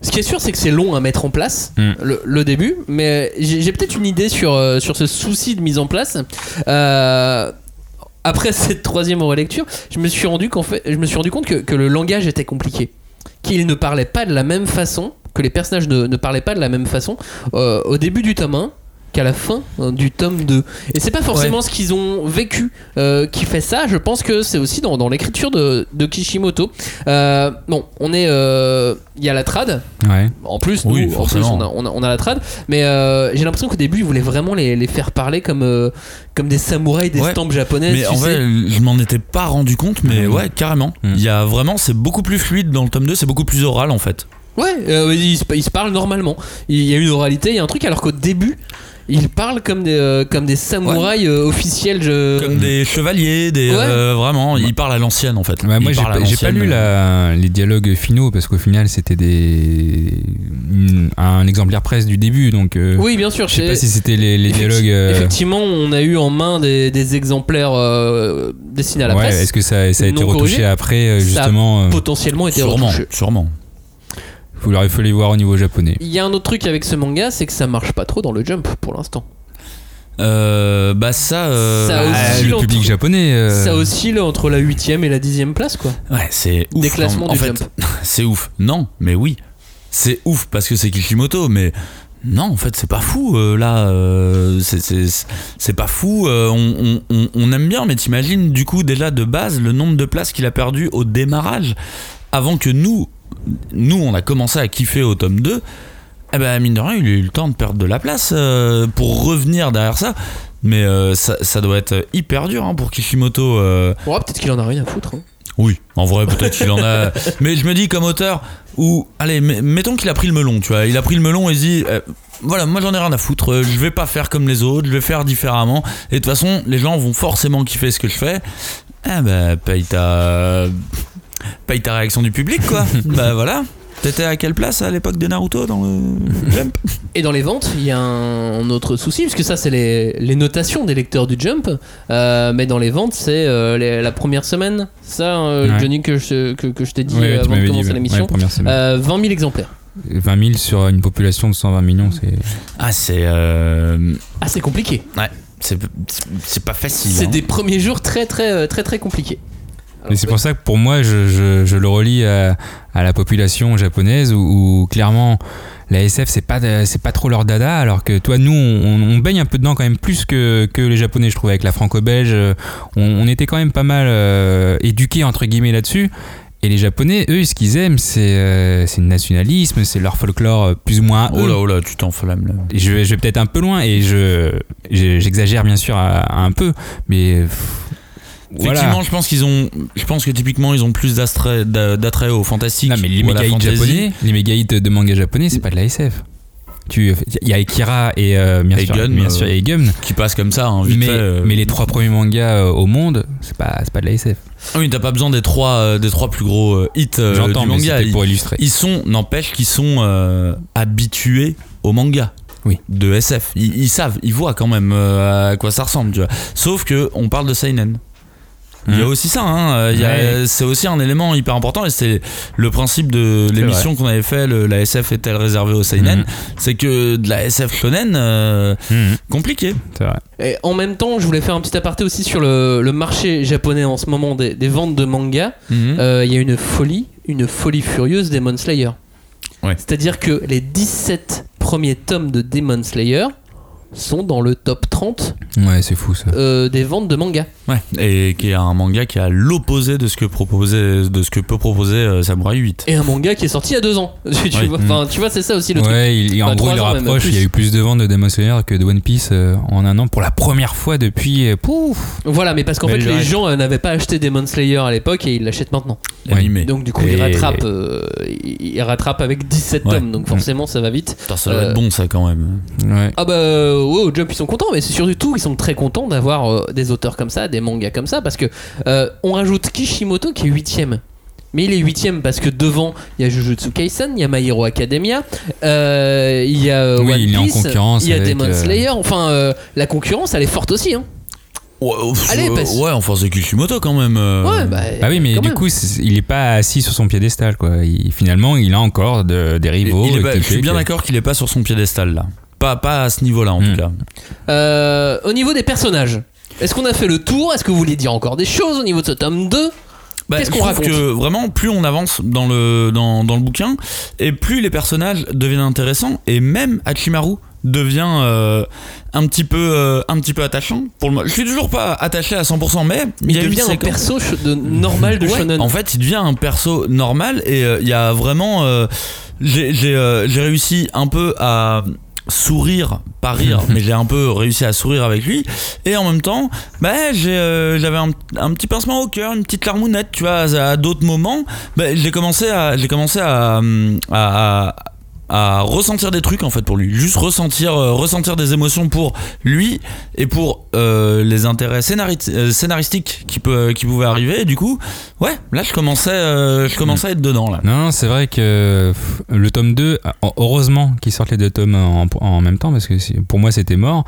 Ce qui est sûr, c'est que c'est long à mettre en place, Mm. le, le début, mais j'ai peut-être une idée sur, sur ce souci de mise en place. Euh, après cette troisième relecture, je me suis rendu, fait, je me suis rendu compte que, le langage était compliqué. Qu'il ne parlait pas de la même façon, que les personnages ne, ne parlaient pas de la même façon euh, au début du tome 1 qu'à la fin hein, du tome 2. Et c'est pas forcément ce qu'ils ont vécu euh, qui fait ça, je pense que c'est aussi dans, dans l'écriture de, de Kishimoto. Euh, bon, on est... euh, Il y a la trad, Ouais. en plus, Oui, nous, en plus, forcément. on, a, on, a, on a la trad, mais euh, j'ai l'impression qu'au début, ils voulaient vraiment les, les faire parler comme, euh, comme des samouraïs des Ouais. stampes japonaises. Mais tu en sais. vrai, je m'en étais pas rendu compte, mais Mhm. ouais, carrément. Mhm. Il y a vraiment, c'est beaucoup plus fluide dans le tome 2, c'est beaucoup plus oral en fait. Ouais, euh, ils, se, ils se parlent normalement. Il y a une oralité, il y a un truc, alors qu'au début, ils parlent comme des, euh, comme des samouraïs euh, officiels. Je... Comme des chevaliers, des Ouais. euh, vraiment, ils parlent à l'ancienne en fait. Ouais, moi, Ils j'ai parlent à pas, j'ai pas l'ancienne. lu la- les dialogues finaux parce qu'au final, c'était des une- un exemplaire presse du début, donc euh, Oui, bien sûr. je sais c'est- pas si c'était les, les Effecti- dialogues. euh, Effectivement, on a eu en main des, des exemplaires euh, destinés à la ouais, presse. est-ce que ça, ça a été non retouché après euh, Ça a justement euh, potentiellement été Sûrement, retouché. sûrement. Il aurait fallu voir au niveau japonais. Il y a un autre truc avec ce manga, c'est que ça marche pas trop dans le jump pour l'instant. Euh, bah ça, euh, Ça bah, aussi, Ah, le public japonais. euh, Ça oscille entre la 8ème et la 10ème place, quoi. ouais, c'est ouf. Des classements en du fait, jump. c'est ouf. Non, mais oui, c'est ouf parce que c'est Kishimoto, mais non, en fait, c'est pas fou. euh, là, euh, c'est- c'est c'est pas fou. euh, on- on aime bien, mais t'imagines du coup déjà de base le nombre de places qu'il a perdu au démarrage avant que nous, nous, on a commencé à kiffer au tome 2. Eh ben, mine de rien, il a eu le temps de perdre de la place euh, pour revenir derrière ça. Mais euh, ça, ça doit être hyper dur hein, pour Kishimoto. euh, Ouais, peut-être qu'il en a rien à foutre. hein. oui, en vrai, peut-être qu'il en a. Mais je me dis, comme auteur, ou. Allez, mettons qu'il a pris le melon, tu vois. Il a pris le melon et il se dit. euh, voilà, moi j'en ai rien à foutre, je vais pas faire comme les autres, je vais faire différemment. Et de toute façon, les gens vont forcément kiffer ce que je fais. Ah bah, paye ta. Paye ta réaction du public, quoi. bah voilà. T'étais à quelle place à l'époque de Naruto dans le Jump? Et dans les ventes, il y a un autre souci, puisque ça, c'est les, les notations des lecteurs du Jump. Euh, mais dans les ventes, c'est euh, les- la première semaine. Ça, euh, Ouais. Johnny, que je, que, que je t'ai dit Ouais, tu avant de dit, commencer ouais, l'émission. ouais, première semaine. Euh, 20 000 exemplaires. 20 000 sur une population de 120 millions, c'est. Ah, c'est. euh, Ah, c'est compliqué. c'est c'est pas facile. C'est hein. des premiers jours très, très, euh, très, très compliqués. C'est pour ça que pour moi, je, je- je le relie à, à la population japonaise où, où clairement la SF c'est pas c'est pas trop leur dada, alors que toi nous on, on baigne un peu dedans quand même plus que, que les japonais je trouve avec la franco-belge, on, on était quand même pas mal euh, éduqués entre guillemets là-dessus. Et les japonais, eux, ce qu'ils aiment, c'est euh, c'est le nationalisme, c'est leur folklore euh, plus ou moins Oh là, oh là, tu t'enflammes là. Et je vais, je vais peut-être un peu loin et je je- j'exagère bien sûr à- à un peu, mais pff, voilà. Effectivement, je pense qu'ils ont. Je pense que typiquement, ils ont plus d'attrait au fantastique. Non, mais les méga hits japonais, les méga hits de manga japonais, c'est pas de la SF. Il y a Akira et euh, bien sûr, Gun, bien euh, sûr, et Gun. Qui passe comme ça, hein, vite Mais, fait, euh. mais les trois premiers mangas euh, au monde, c'est pas, c'est pas de la SF. Ah oui, t'as pas besoin des trois, des trois plus gros hits du manga. Ils, pour illustrer. ils sont, n'empêche qu'ils sont euh, habitués au manga. Oui. De SF. Ils, ils savent, ils voient quand même à quoi ça ressemble, tu vois. Sauf que on parle de Seinen. Il y a Hmm. aussi ça, hein. euh, il y a- Ouais. c'est aussi un élément hyper important et c'est le principe de l'émission qu'on avait fait, le- la SF est-elle réservée au Seinen Mhm. C'est que de la SF shonen, euh, Mhm. compliqué. C'est vrai. Et en même temps, je voulais faire un petit aparté aussi sur le, le marché japonais en ce moment des, des ventes de mangas. Mhm. Euh, Il y a une folie, une folie furieuse Demon Slayer. Ouais. C'est-à-dire que les 17 premiers tomes de Demon Slayer sont dans le top 30 Ouais, c'est fou ça. euh, des ventes de mangas. Ouais, et qui est un manga qui est à l'opposé de ce que proposait, de ce que peut proposer euh, Samurai 8. Et un manga qui est sorti il y a deux ans. Tu, tu vois, enfin, tu vois, c'est ça aussi le truc. Ouais, il, il- en gros, trois il le ans même, rapproche. plus. Il y a eu plus de ventes de Demon Slayer que de One Piece euh, en un an pour la première fois depuis. euh, Pouf Voilà, mais parce qu'en fait, les gens euh, n'avaient pas acheté Demon Slayer à l'époque et ils l'achètent maintenant. L'animé. Donc, du coup, Et- ils rattrapent, euh, ils ils rattrapent avec 17 Ouais. tomes. Donc, forcément, ça va vite. Putain, ça doit Euh, être bon ça quand même. Ouais. Ah bah euh, ouais, au Jump ils sont contents, mais c'est surtout ils sont très contents d'avoir euh, des auteurs comme ça, des mangas comme ça, parce que euh, on rajoute Kishimoto qui est huitième. Mais il est huitième parce que devant il y a Jujutsu Kaisen, il y a My Hero Academia, euh, il y a euh, Oui, One il est en Piece, concurrence il y a avec, Demon euh, Slayer. Enfin, euh, la concurrence elle est forte aussi. Hein. Ouais, ouf, Allez, passe. ouais, enfin c'est Kishimoto quand même. Ouais, bah, Bah oui, mais du même. coup, il est pas assis sur son piédestal, quoi. Il- finalement, il a encore de- des rivaux. il est et pas- qui je suis bien d'accord qu'il est pas sur son piédestal là. Pas, pas à ce niveau-là en Hmm. tout cas. Euh, au niveau des personnages, est-ce qu'on a fait le tour? Est-ce que vous voulez dire encore des choses au niveau de ce tome 2 Bah, Qu'est-ce qu'on raconte? que vraiment, plus on avance dans le, dans, dans le bouquin, et plus les personnages deviennent intéressants, et même Hachimaru devient euh, un, petit peu, euh, un petit peu attachant. Pour le, je suis toujours pas attaché à 100%, mais il Il y a une devient un perso de, normal de Ouais, shonen. En fait, il devient un perso normal et euh, il y a vraiment. euh, euh, j'ai réussi un peu à sourire, pas rire, mais j'ai un peu réussi à sourire avec lui. Et en même temps, bah, euh, j'avais un, un petit pincement au cœur, une petite larmounette, tu vois, à, à d'autres moments. Bah, j'ai commencé à, j'ai commencé à, hum, à, à- à ressentir des trucs en fait pour lui juste ressentir euh, ressentir des émotions pour lui et pour euh, les intérêts euh, scénaristiques qui peut qui pouvaient arriver du coup ouais là je commençais je commençais à être dedans là Non, c'est vrai que le tome 2, euh, heureusement qu'ils sortent les deux tomes en, même temps, parce que pour moi c'était mort.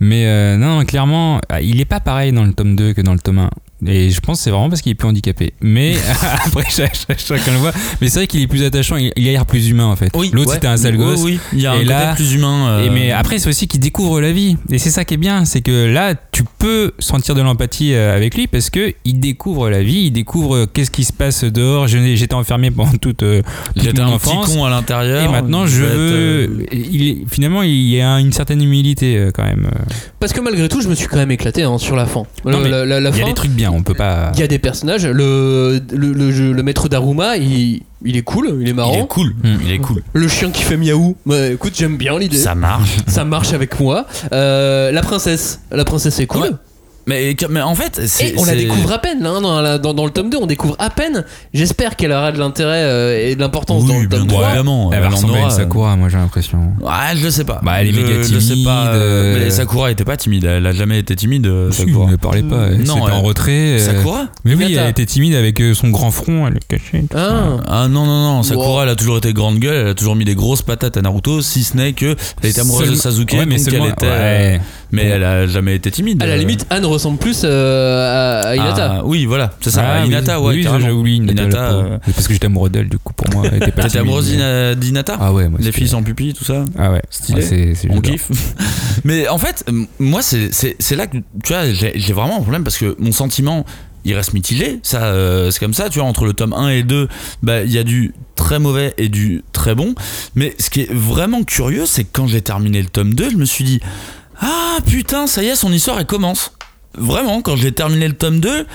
Mais non, clairement, ah, il est pas pareil dans le tome 2 que dans le tome 1. Et je pense que c'est vraiment parce qu'il est plus handicapé. Mais après, cha- cha- chacun le voit. Mais c'est vrai qu'il est plus attachant, il, il a l'air plus humain en fait. L'autre ouais. c'était un sale Oui, gosse. oui il y a Et un là- côté plus humain euh, Et mais après, c'est aussi qu'il découvre la vie. Et c'est ça qui est bien, c'est que là, tu peux sentir de l'empathie euh, avec lui parce que il découvre la vie, il découvre qu'est-ce qui se passe dehors. J'étais enfermé pendant toute, euh, toute j'étais mon un enfance. petit con à l'intérieur Et maintenant, je être, veux. euh, il finalement, il y a une certaine humilité quand même. Parce que malgré tout, je me suis quand même éclaté hein, sur la fin. Non, Le- mais la, la- la Il y a des trucs bien, on peut pas. il y a des personnages. Le, le, le, jeu- le maître d'Aruma, il, il est cool, il est marrant. il est cool Hmm. il est cool Le chien qui fait miaou, bah, écoute, j'aime bien l'idée. ça marche Ça marche avec moi. Euh, la princesse, la princesse est cool. Ouais. Mais, mais en fait c'est Et on la découvre à peine là, hein, dans, la- dans- dans le tome 2, on découvre à peine. J'espère qu'elle aura de l'intérêt euh, et de l'importance Oui, dans le tome 3. évidemment Elle va elle en ressembler à une euh, Sakura, moi j'ai l'impression. Ouais, je sais pas. Bah, elle est je, méga je sais pas. timide, euh, euh, Mais Sakura était pas timide. Elle a jamais été timide. euh, Sakura. ne parlez pas. Elle Non, C'était en elle- retrait. Sakura Mais oui, Hinata. elle était timide avec son grand front, elle est cachée. tout ça. Ah. Ah non non non. Sakura, Wow. elle a toujours été grande gueule. Elle a toujours mis des grosses patates à Naruto, si ce n'est que elle était amoureuse de Sasuke, Ouais, mais elle était. ouais. Mais elle a jamais été timide. À la limite, Anne ressemble plus euh, à, à Hinata. Ah, oui, voilà, c'est ça. Ah, Hinata, oui. ouais, oui, j'ai oublié pauvre. euh, Parce que j'étais amoureux d'elle, du coup, pour moi, elle était pas T'étais amoureuse d'Hinata Ah ouais, moi Les filles sans pupille, tout ça Ah ouais, Stylé. Ouais, c'est on kiffe. Mais en fait, moi, c'est- là que tu vois, j'ai vraiment un problème parce que mon sentiment, il reste mitigé. Ça, euh, c'est comme ça, tu vois, entre le tome 1 et 2, bah, il y a du très mauvais et du très bon. Mais ce qui est vraiment curieux, c'est que quand j'ai terminé le tome 2, je me suis dit, ah putain, ça y est, son histoire, elle commence. Vraiment, quand j'ai terminé le tome 2,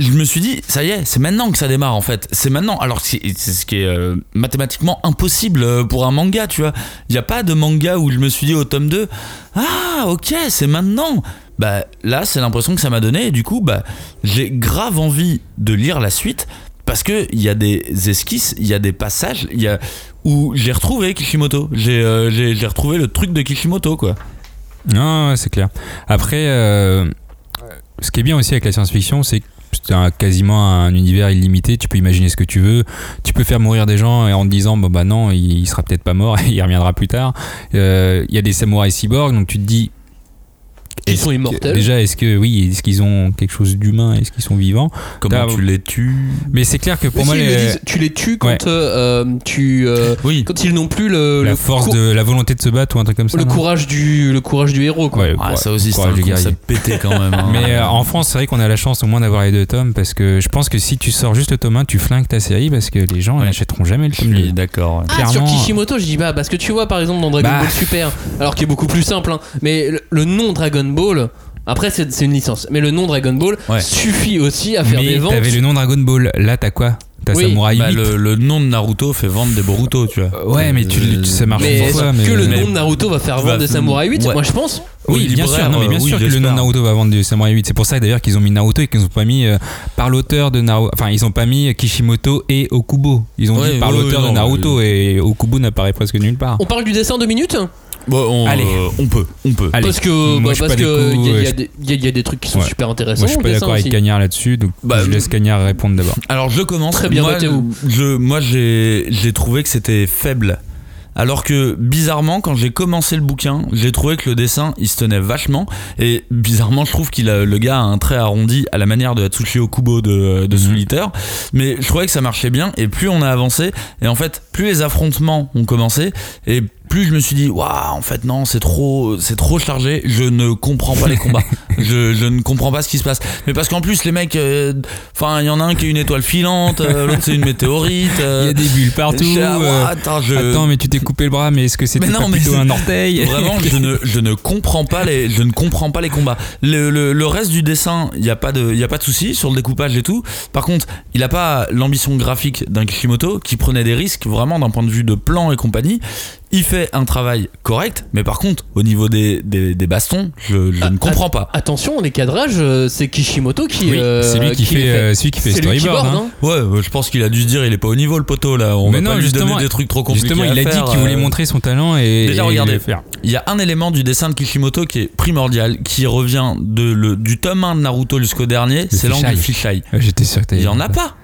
je me suis dit, ça y est, c'est maintenant que ça démarre en fait. C'est maintenant. Alors c'est ce qui est euh, mathématiquement impossible euh, pour un manga, tu vois. Il n'y a pas de manga où je me suis dit au tome 2, ah ok, c'est maintenant. Bah là, c'est l'impression que ça m'a donné du coup, bah j'ai grave envie de lire la suite parce que il y a des esquisses, il y a des passages, y a où j'ai retrouvé Kishimoto. J'ai euh, retrouvé le truc de Kishimoto quoi. Non, ouais, c'est clair. Après, euh, ce qui est bien aussi avec la science-fiction, c'est que c'est un- quasiment un univers illimité. Tu peux imaginer ce que tu veux. Tu peux faire mourir des gens en te disant, bah non, il, il sera peut-être pas mort, il reviendra plus tard. Euh, Il y a des samouraïs cyborgs, donc tu te dis. Qui est-ce sont immortels. Déjà, est-ce que oui, est-ce qu'ils ont quelque chose d'humain? Est-ce qu'ils sont vivants? Comment tu les tues? Mais c'est clair que pour Mais moi, si, ils les- le disent, tu les tues quand Ouais. euh, euh, tu euh, Oui. quand ils n'ont plus le, la le force cour- de la volonté de se battre ou un truc comme ça. le courage du le courage du héros quoi. Ouais, Ah, ça aussi, c'est un concept pété quand même. hein. Mais euh, en France, c'est vrai qu'on a la chance au moins d'avoir les deux tomes parce que je pense que si tu sors juste le tome 1, tu flingues ta série parce que les gens Ouais. n'achèteront jamais le tome 2. suis d'accord. Ah, sur Kishimoto, je dis pas parce que tu vois par exemple dans Dragon Bah. Ball Super, alors qui est beaucoup plus simple, hein, mais le, le nom Dragon Ball, après c'est c'est une licence, mais le nom Dragon Ball Ouais. suffit aussi à faire des Mais ventes. t'avais le nom Dragon Ball, là t'as quoi? T'as Oui. Samurai 8. Bah, le, le nom de Naruto fait vendre des Boruto, tu vois. Ouais, mais tu- tu- ça marche Mais une est-ce que le mais- nom de Naruto va faire vendre des Samurai 8 ouais. Moi je pense. Oui, Oui, bien sûr, non, mais bien euh, oui, sûr que le nom j'espère. de Naruto va vendre du Samurai 8. C'est pour ça d'ailleurs qu'ils ont mis Naruto et qu'ils ont pas mis euh, par l'auteur de Naruto. Enfin, ils ont pas mis Kishimoto et Okubo. Ils ont Ouais, dit par ouais, l'auteur ouais, de non, Naruto et Okubo n'apparaît presque nulle part. On parle du dessin de minutes? Bon, on, Allez. euh, on peut, on peut. Allez. Parce que Moi, bah, je suis parce pas que y, a- euh, y des- y a- y a des trucs qui sont Ouais. super intéressants. Moi, je suis au pas dessin d'accord avec aussi. Cagnard là-dessus, donc Bah, je laisse Cagnard répondre d'abord. Alors je commence. Très bien, moi, battez-vous. je, moi j'ai, j'ai trouvé que c'était faible. Alors que bizarrement, quand j'ai commencé le bouquin, j'ai trouvé que le dessin il se tenait vachement. Et bizarrement, je trouve qu'il a le gars a un trait arrondi à la manière de Atsushi Okubo de, de Mhm. Mais je trouvais que ça marchait bien. Et plus on a avancé, et en fait, plus les affrontements ont commencé, et plus je me suis dit, waouh, en fait non, c'est trop, c'est trop chargé. Je ne comprends pas les combats. je, je ne comprends pas ce qui se passe. Mais parce qu'en plus les mecs, euh, enfin il y en a un qui a une étoile filante, euh, l'autre c'est une météorite. euh, Il y a des bulles partout. euh, Ouah, attends, je... Attends, mais tu t'es coupé le bras, mais est-ce que c'était pas mais plutôt un orteil Vraiment, je ne, je ne comprends pas les, je ne comprends pas les combats. Le, le- le reste du dessin, il n'y a pas de, il y a pas de souci sur le découpage et tout. Par contre, il n'a pas l'ambition graphique d'un Kishimoto qui prenait des risques vraiment d'un point de vue de plan et compagnie. Il fait un travail correct, mais par contre, au niveau des, des, des bastons, je, je Ah, ne comprends pas. Attention, les cadrages, euh, c'est Kishimoto qui. Oui, euh, c'est lui qui les fait, euh, celui qui fait C'est lui qui storyboard. hein. hein. Ouais, je pense qu'il a dû se dire, il est pas au niveau le poteau là. On Mais va non, pas lui justement, donner des trucs trop compliqués. Justement, il à a dit qu'il voulait euh. montrer son talent et. Déjà, et regardez. le faire. Il y a un élément du dessin de Kishimoto qui est primordial, qui revient de le, du tome 1 de Naruto jusqu'au dernier, c'est l'angle du fisheye. J'étais sûr que Il y en a pas.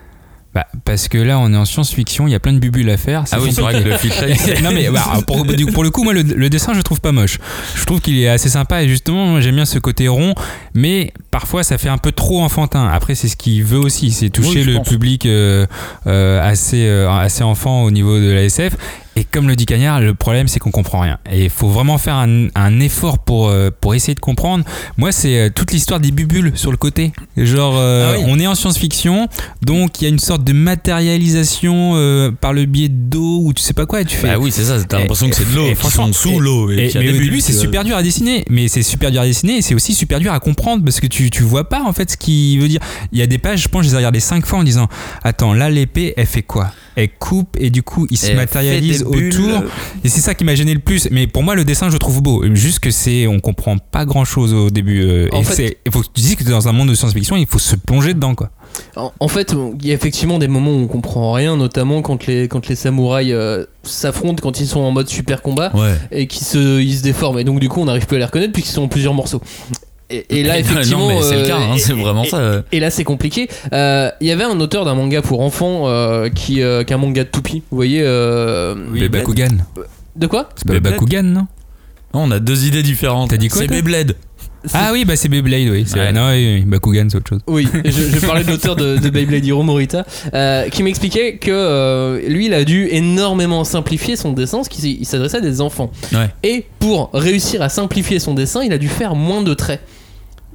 Bah, parce que là, on est en science-fiction, il y a plein de bubules à faire. Ah oui, c'est vrai que le fisheye. non mais bah, pour, du- pour le coup moi le, le dessin je le trouve pas moche je trouve qu'il est assez sympa et justement j'aime bien ce côté rond mais parfois ça fait un peu trop enfantin après c'est ce qu'il veut aussi c'est toucher Oui, le pense. public euh, euh, assez euh, assez enfant au niveau de la SF et comme le dit Cagnard le problème c'est qu'on comprend rien et il faut vraiment faire un, un effort pour euh, pour essayer de comprendre moi c'est euh, toute l'histoire des bubules sur le côté genre euh, Ah oui. on est en science-fiction donc il y a une sorte de matérialisation euh, par le biais d'eau ou tu sais pas quoi et tu fais Bah oui, c'est ça, t'as Et- l'impression que c'est de l'eau, et franchement, sous et- l'eau. et- y a mais au début, c'est super dur à dessiner. Mais c'est super dur à dessiner et c'est aussi super dur à comprendre parce que tu, tu vois pas en fait ce qu'il veut dire. Il y a des pages, je pense, je les ai regardées cinq fois en disant Attends, là, l'épée, elle fait quoi? Elle coupe et du coup, il se Et matérialise autour. Et c'est ça qui m'a gêné le plus. Mais pour moi, le dessin, je le trouve beau. Juste que c'est, on comprend pas grand chose au début. euh, En et fait- il faut que tu dises que dans un monde de science-fiction, il faut se plonger dedans, quoi. En, en fait, il y a effectivement des moments où on comprend rien, notamment quand les, quand les samouraïs euh, s'affrontent, quand ils sont en mode super combat Ouais. et qu'ils se, ils se déforment. Et donc, du coup, on n'arrive plus à les reconnaître puisqu'ils sont en plusieurs morceaux. Et, et là, effectivement. non, c'est le euh, cas, hein, et- c'est vraiment et- ça. euh. Et là, c'est compliqué. Euh, Il y avait un auteur d'un manga pour enfants euh, qui, euh, qui est un manga de toupie. Vous voyez euh, Le Bakugan. De quoi? C'est. Bakugan, non? Non, on a deux idées différentes. T'as dit quoi, C'est Beyblade. Ah oui, bah c'est Beyblade, oui. C'est Ouais. Non, oui, oui, Bakugan, c'est autre chose. Oui, je, je parlais de l'auteur de, de Beyblade Hiro Morita, euh, qui m'expliquait que euh, lui, il a dû énormément simplifier son dessin, parce qu'il il s'adressait à des enfants. Ouais. Et pour réussir à simplifier son dessin, il a dû faire moins de traits.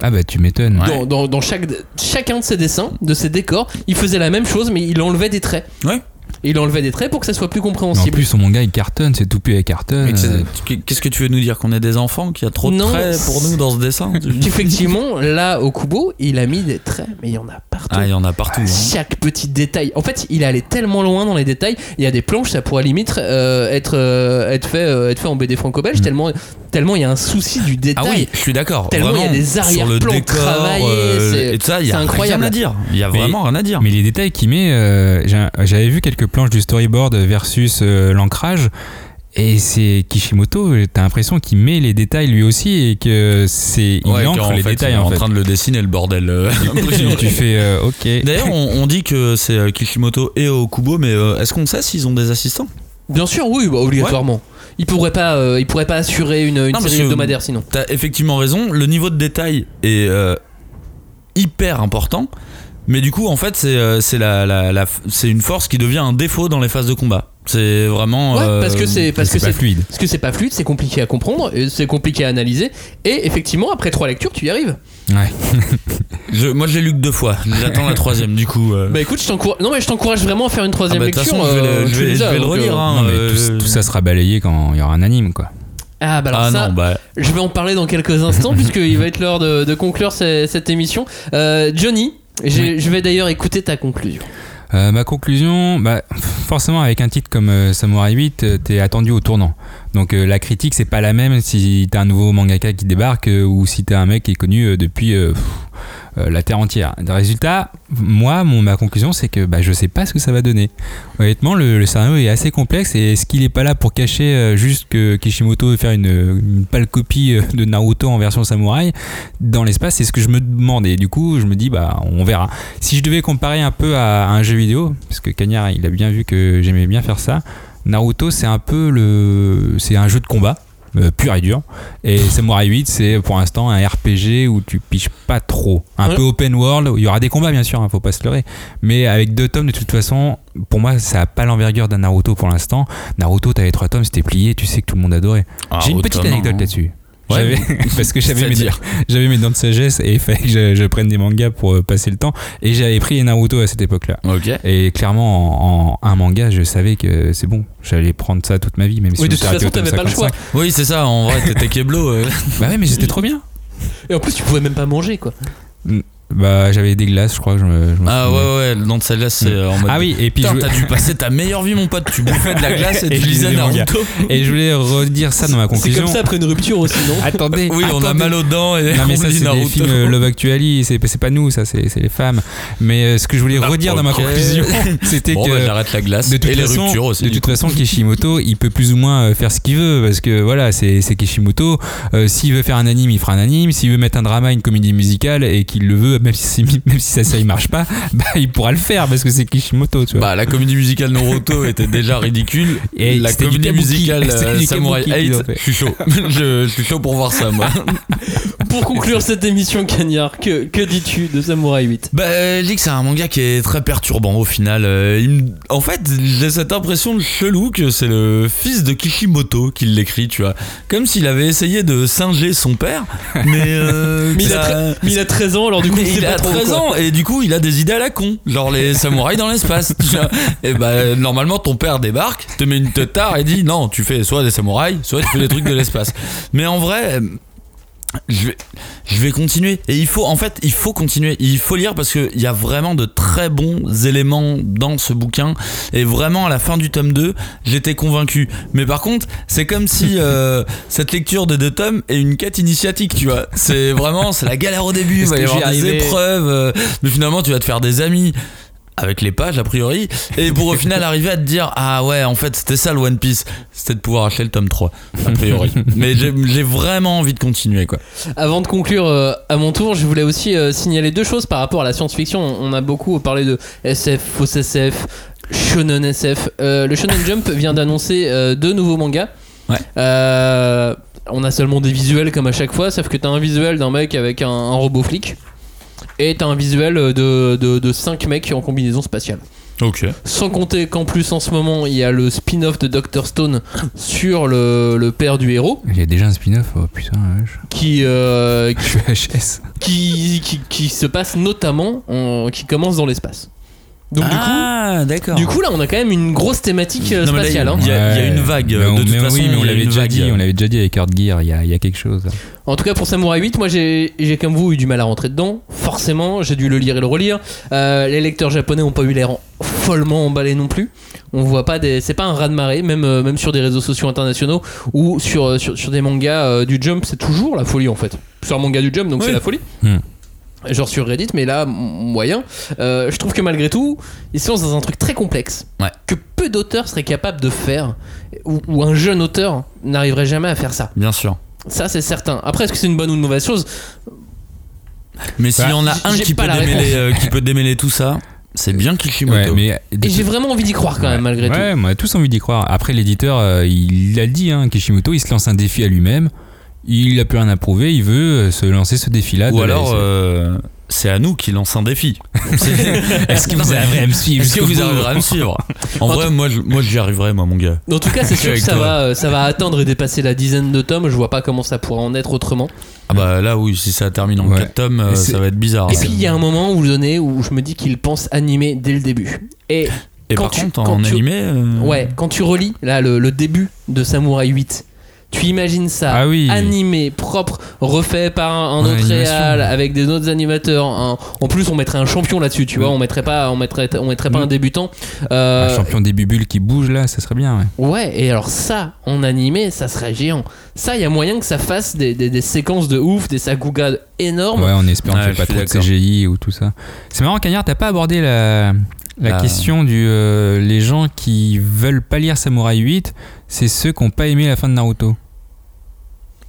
Ah bah tu m'étonnes. Dans, dans- dans chaque, chacun de ses dessins, de ses décors, il faisait la même chose, mais il enlevait des traits. Ouais. Et il enlevait des traits pour que ça soit plus Mais en compréhensible. plus, son manga il cartonne, c'est tout avec cartonne. Euh, Qu'est-ce que tu veux nous dire Qu'on est des enfants Qu'il y a trop de Non, traits pour nous dans ce dessin Effectivement, là, au Kubo, il a mis des traits, mais il y en a partout. Ah, il y en a partout. hein. Chaque petit détail. En fait, il est allé tellement loin dans les détails. Il y a des planches, ça pourrait limite euh, être, euh, être, fait, euh, être fait en BD franco-belge, tellement, tellement il y a un souci du détail. Ah oui, je suis d'accord. Tellement il y a des sur le arrière-plans décor, travaillés, euh, c'est- et tout ça, il y c'est a incroyable. rien à dire. Il y a Mais- vraiment rien à dire. Mais les détails qu'il met, euh, j'avais vu quelques planches du storyboard versus euh, l'ancrage. Et c'est Kishimoto, t'as l'impression qu'il met les détails lui aussi et que c'est. Il Ouais, ancre les fait, détails il est en en fait. train de le dessiner le bordel. euh. tu, tu fais euh, ok. D'ailleurs, on, on dit que c'est Kishimoto et Okubo, mais euh, est-ce qu'on sait s'ils ont des assistants? Bien sûr, oui, bah, obligatoirement. Il pourrait pas, euh, il pourrait pas assurer une, une Non, parce série hebdomadaire sinon. T'as effectivement raison, le niveau de détail est euh, hyper important, mais du coup, en fait, c'est euh, c'est la, la- la- c'est une force qui devient un défaut dans les phases de combat. C'est vraiment. Ouais, euh, parce que c'est parce que c'est fluide. parce que c'est pas fluide, c'est compliqué à comprendre, et c'est compliqué à analyser, et effectivement après trois lectures tu y arrives. Ouais. je- moi, je l'ai lu que deux fois. J'attends la troisième, du coup. euh. Bah écoute, je t'encourage, non mais je t'encourage vraiment à faire une Ah troisième bah, de toute lecture. façon, je vais le- euh, je tu vais- les je as, vais le donc, relire, euh, hein. non, euh, tout, tout ça sera balayé quand il y aura un anime quoi. Ah bah alors Ah ça, non, bah. je vais en parler dans quelques instants puisqu'il va être l'heure de, de conclure ce- cette émission. Euh, Johnny, je vais d'ailleurs écouter ta conclusion. Euh, ma conclusion, bah, forcément avec un titre comme euh, Samurai 8, euh, t'es attendu au tournant. Donc euh, la critique c'est pas la même si t'as un nouveau mangaka qui débarque euh, ou si t'as un mec qui est connu euh, depuis la terre entière. Résultat, moi, mon, ma conclusion, c'est que bah, je sais pas ce que ça va donner. Honnêtement, le, scénario est assez complexe et est-ce qu'il est pas là pour cacher juste que Kishimoto veut faire une, une pâle copie de Naruto en version samouraï? Dans l'espace C'est ce que je me demande et du coup, je me dis, bah, on verra. Si je devais comparer un peu à, à un jeu vidéo, parce que Cagnard, il a bien vu que j'aimais bien faire ça. Naruto, c'est un peu le, c'est un jeu de combat. euh, pur et dur et Samurai 8 c'est pour l'instant un RPG où tu piches pas trop un Ouais. peu open world où il y aura des combats bien sûr hein, faut pas se leurrer mais avec deux tomes de toute façon pour moi ça a pas l'envergure d'un Naruto pour l'instant Naruto t'avais trois tomes c'était plié tu sais que tout le monde adorait Ah, j'ai une petite anecdote hein. là-dessus Ouais. Parce que j'avais mes, C'est-à-dire j'avais mes dents de sagesse et il fallait que je, je prenne des mangas pour euh, passer le temps et j'avais pris les Naruto à cette époque-là et clairement en, en un manga je savais que c'est bon j'allais prendre ça toute ma vie même si Oui, de toute façon, t'avais pas le choix. 55. Oui, c'est ça, en vrai, t'étais Keblo. euh. bah ouais mais c'était trop bien Et en plus, tu pouvais même pas manger quoi. Bah j'avais des glaces je crois que je me, je me Ah souviens. ouais, ouais, le nom de sa glace, c'est euh, en mode. ah oui et puis je, Putain, t'as dû passer ta meilleure vie, mon pote. Tu bouffais de la glace et, Et tu je lisais. Naruto. et je voulais redire ça dans ma C'est conclusion comme ça après une rupture aussi, non attendez Oui, on a mal aux dents et Non mais on ça lit c'est des Naruto. films euh, Love Actually, c'est c'est pas nous ça c'est c'est les femmes. Mais euh, ce que je voulais Ah, redire dans ma conclusion, c'était Bon, que bah, j'arrête la glace de toute et les façon, ruptures aussi. de toute façon, Kishimoto, il peut plus ou moins faire ce qu'il veut parce que voilà, c'est c'est Kishimoto. Euh, S'il veut faire un anime, il fera un anime. S'il veut mettre un drama, une comédie musicale et qu'il le veut, même si même si ça série marche pas, bah il pourra le faire parce que c'est Kishimoto, tu vois. Bah, la comédie musicale Naruto était déjà ridicule. Et la comédie kabuki. musicale euh, Samurai kabuki qu'ils ont 8, fait. je suis chaud. je, je suis chaud pour voir ça, moi. Pour conclure cette émission, Cagnard, que, que dis-tu de Samurai 8 Bah, je dis que c'est un manga qui est très perturbant au final. Euh, il En fait, j'ai cette impression de chelou que c'est le fils de Kishimoto qui l'écrit, tu vois. Comme s'il avait essayé de singer son père, mais. euh, mais, il a mais il a 13 ans, alors du coup, Mais il a trop, 13 quoi. ans et du coup il a des idées à la con, genre les samouraïs dans l'espace. et bah normalement ton père débarque, te met une tard et dit non, tu fais soit des samouraïs, soit tu fais des trucs de l'espace. Mais en vrai, je vais, je vais continuer. Et il faut, en fait, il faut continuer. Il faut lire parce qu'il y a vraiment de très bons éléments dans ce bouquin. Et vraiment, à la fin du tome 2, j'étais convaincu. Mais par contre, c'est comme si euh, cette lecture de deux tomes est une quête initiatique, tu vois. C'est vraiment, c'est la galère au début. Il va y avoir des épreuves. euh, mais finalement, tu vas te faire des amis. Avec les pages, a priori, et pour au final arriver à te dire Ah ouais, en fait, c'était ça le One Piece, c'était de pouvoir acheter le tome 3, a priori. Mais j'ai vraiment envie de continuer, quoi. Avant de conclure euh, à mon tour, je voulais aussi euh, signaler deux choses par rapport à la science-fiction. On a beaucoup parlé de SF, fausse SF, shonen SF. Euh, le Shonen Jump vient d'annoncer deux nouveaux mangas. Ouais. Euh, on a seulement des visuels comme à chaque fois, sauf que t'as un visuel d'un mec avec un, un robot flic. Et t'as un visuel de, de, de cinq mecs en combinaison spatiale. Ok. Sans compter qu'en plus en ce moment il y a le spin-off de Dr Stone sur le, le père du héros Il y a déjà un spin-off, oh putain, qui, euh, Je suis HS. qui, qui, qui se passe notamment, en- qui commence dans l'espace. Donc ah, d'accord. du, coup, du coup là on a quand même une grosse thématique euh, Non, mais là, spatiale. hein. il y a- il y a une vague, Mais on- de toute mais façon, oui, mais il on y a l'avait une déjà vague. dit, on l'avait déjà dit avec Earth Gear, il y a, il y a quelque chose. En tout cas pour Samurai 8, moi j'ai j'ai comme vous eu du mal à rentrer dedans. Forcément, j'ai dû le lire et le relire. Euh, les lecteurs japonais ont pas eu l'air follement emballés non plus. On voit pas des, c'est pas un raz de marée, même euh, même sur des réseaux sociaux internationaux ou sur euh, sur, sur des mangas euh, du Jump, c'est toujours la folie en fait. Sur un manga du Jump, donc Oui. c'est la folie. Hmm. Genre sur Reddit, mais là, moyen. Euh, je trouve que malgré tout, ils se lancent dans un truc très complexe Ouais. que peu d'auteurs seraient capables de faire, ou, ou un jeune auteur n'arriverait jamais à faire ça. Bien sûr. Ça, c'est certain. Après, est-ce que c'est une bonne ou une mauvaise chose? Mais s'il y Bah, en a un qui peut, la démêler, réponse. euh, qui peut démêler tout ça, c'est bien Kishimoto. Ouais, mais Et j'ai vraiment envie d'y croire quand même, malgré tout. Ouais, on a tous envie d'y croire. Après, l'éditeur, euh, il a dit, hein, Kishimoto, il se lance un défi à lui-même. Il a plus rien à prouver, il veut euh, se lancer ce défi-là. Ou alors, euh, c'est à nous qui lance un défi. Est-ce que vous arriverez à me suivre Est-ce que vous arriverez à me suivre En En vrai, moi, moi j'y arriverai, moi, mon gars. En tout cas, c'est sûr que Avec ça toi. va, euh, ça va atteindre et dépasser la dizaine de tomes. Je vois pas comment ça pourrait en être autrement. Ah bah là, oui, si ça termine en Ouais. 4 tomes, Et ça va être bizarre. Et hein. puis, il y a un moment où donné où je me dis qu'il pense animer dès le début. Et Et quand par tu- contre, quand en tu- animé. euh, ouais, quand tu relis là le, le début de Samurai 8, Tu imagines ça, Ah oui. animé, propre, refait par un, autre réal, avec des autres animateurs. un- En plus, on mettrait un champion là-dessus, tu vois. On mettrait pas, on mettrait, on mettrait pas Mm. un débutant. Euh, Un champion des bubules qui bouge là, ça serait bien. Ouais. Ouais, et alors ça, en animé, ça serait géant. Ça, il y a moyen que ça fasse des, des- des séquences de ouf, des sakuga énormes. Ouais, en espérant Ouais, qu'il pas trop de. CGI ou tout ça. C'est marrant, Cagnard, t'as pas abordé la, la Ah. question du. euh, les gens qui veulent pas lire Samurai 8, c'est ceux qui n'ont pas aimé la fin de Naruto.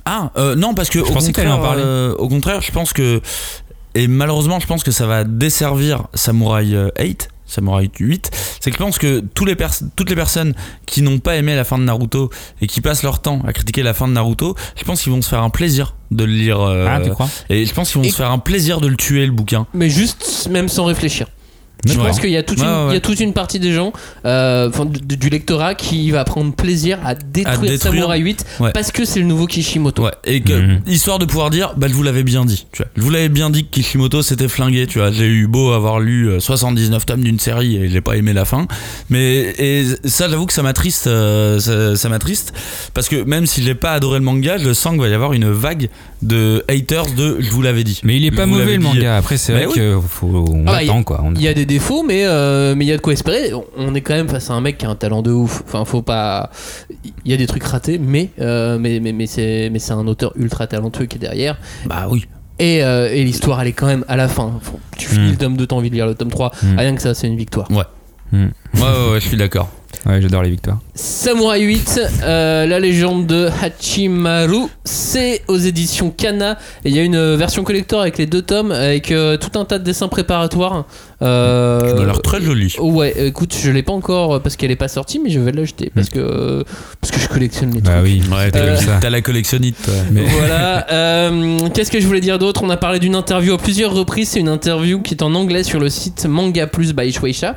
Ah, euh, non, parce que Je au que contraire, euh, au contraire, je pense que. Et malheureusement, je pense que ça va desservir Samurai euh, 8. Samurai 8, c'est que je pense que tous les pers- toutes les personnes qui n'ont pas aimé la fin de Naruto et qui passent leur temps à critiquer la fin de Naruto, je pense qu'ils vont se faire un plaisir de le lire. euh, ah, tu crois? et je pense qu'ils vont Et- se faire un plaisir de le tuer, le bouquin. Mais juste, même sans réfléchir. Je pense qu'il y, a toute Ouais, une- ouais, il y a ouais. toute une partie des gens, euh, du, du lectorat, qui va prendre plaisir à détruire, détruire. Samurai 8 Ouais. parce que c'est le nouveau Kishimoto. Ouais, et que, Mhm. histoire de pouvoir dire, bah, je vous l'avais bien dit, tu vois. Je vous l'avais bien dit que Kishimoto s'était flingué, tu vois. J'ai eu beau avoir lu euh, 79 tomes d'une série et j'ai pas aimé la fin. Mais, et ça, j'avoue que ça m'attriste, euh, ça, ça m'attriste. Parce que même si j'ai pas adoré le manga, je sens qu'il va y avoir une vague de haters de je vous l'avais dit. Mais il est pas Vous mauvais l'avez le manga. Après, c'est vrai oui. que faut, on Ah, attend quoi. On- Il y a des défauts, mais euh, mais il y a de quoi espérer. On est quand même face à un mec qui a un talent de ouf. Enfin, faut pas. Il y a des trucs ratés, mais euh, mais mais, mais c'est mais c'est un auteur ultra talentueux qui est derrière. Bah oui. Et, euh, et l'histoire, elle est quand même à la fin. Faut- tu finis Mm. le tome 2, t'as envie de lire le tome 3. Mm. Rien que ça, c'est une victoire. Ouais, ouais, ouais, je suis d'accord. Ouais, j'adore les victoires. Samurai 8, euh, la légende de Hachimaru, c'est aux éditions Kana. Et il y a une version collector avec les deux tomes, avec euh, tout un tas de dessins préparatoires. Euh, Ça a l'air très joli. Ouais, écoute, je l'ai pas encore euh, parce qu'elle est pas sortie, mais je vais l'acheter parce que euh, parce que je collectionne les Bah trucs. oui. Ouais, t'as, Euh, la- t'as la collectionnite. toi. Mais- Voilà. euh, Qu'est-ce que je voulais dire d'autre? On a parlé d'une interview à plusieurs reprises. C'est une interview qui est en anglais sur le site Manga Plus by Shueisha.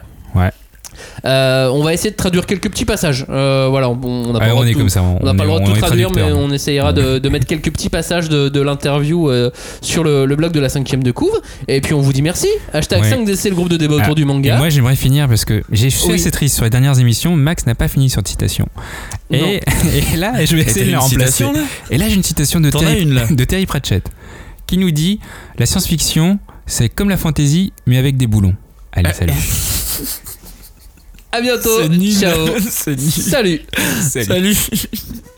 Euh, on va essayer de traduire quelques petits passages. Euh, voilà, on on n'a pas Ouais, le droit de tout- comme ça. on n'a pas le droit de on tout est traduire, mais on essayera de, de mettre quelques petits passages de, de l'interview euh, sur le, le blog de la cinquième de couve. Et puis on vous dit merci. Hashtag Ouais. 5DC, le groupe de débat Ah, autour du Et manga. moi, j'aimerais finir parce que j'ai fait Oui. assez triste sur les dernières émissions. Max n'a pas fini sur citation. Et, et là, je vais essayer de une remplacer. Et là, j'ai une citation de Terry, une, de Terry Pratchett qui nous dit La science-fiction, c'est comme la fantasy, mais avec des boulons. Allez, salut. À bientôt. Ciao. Nul. Salut. Salut.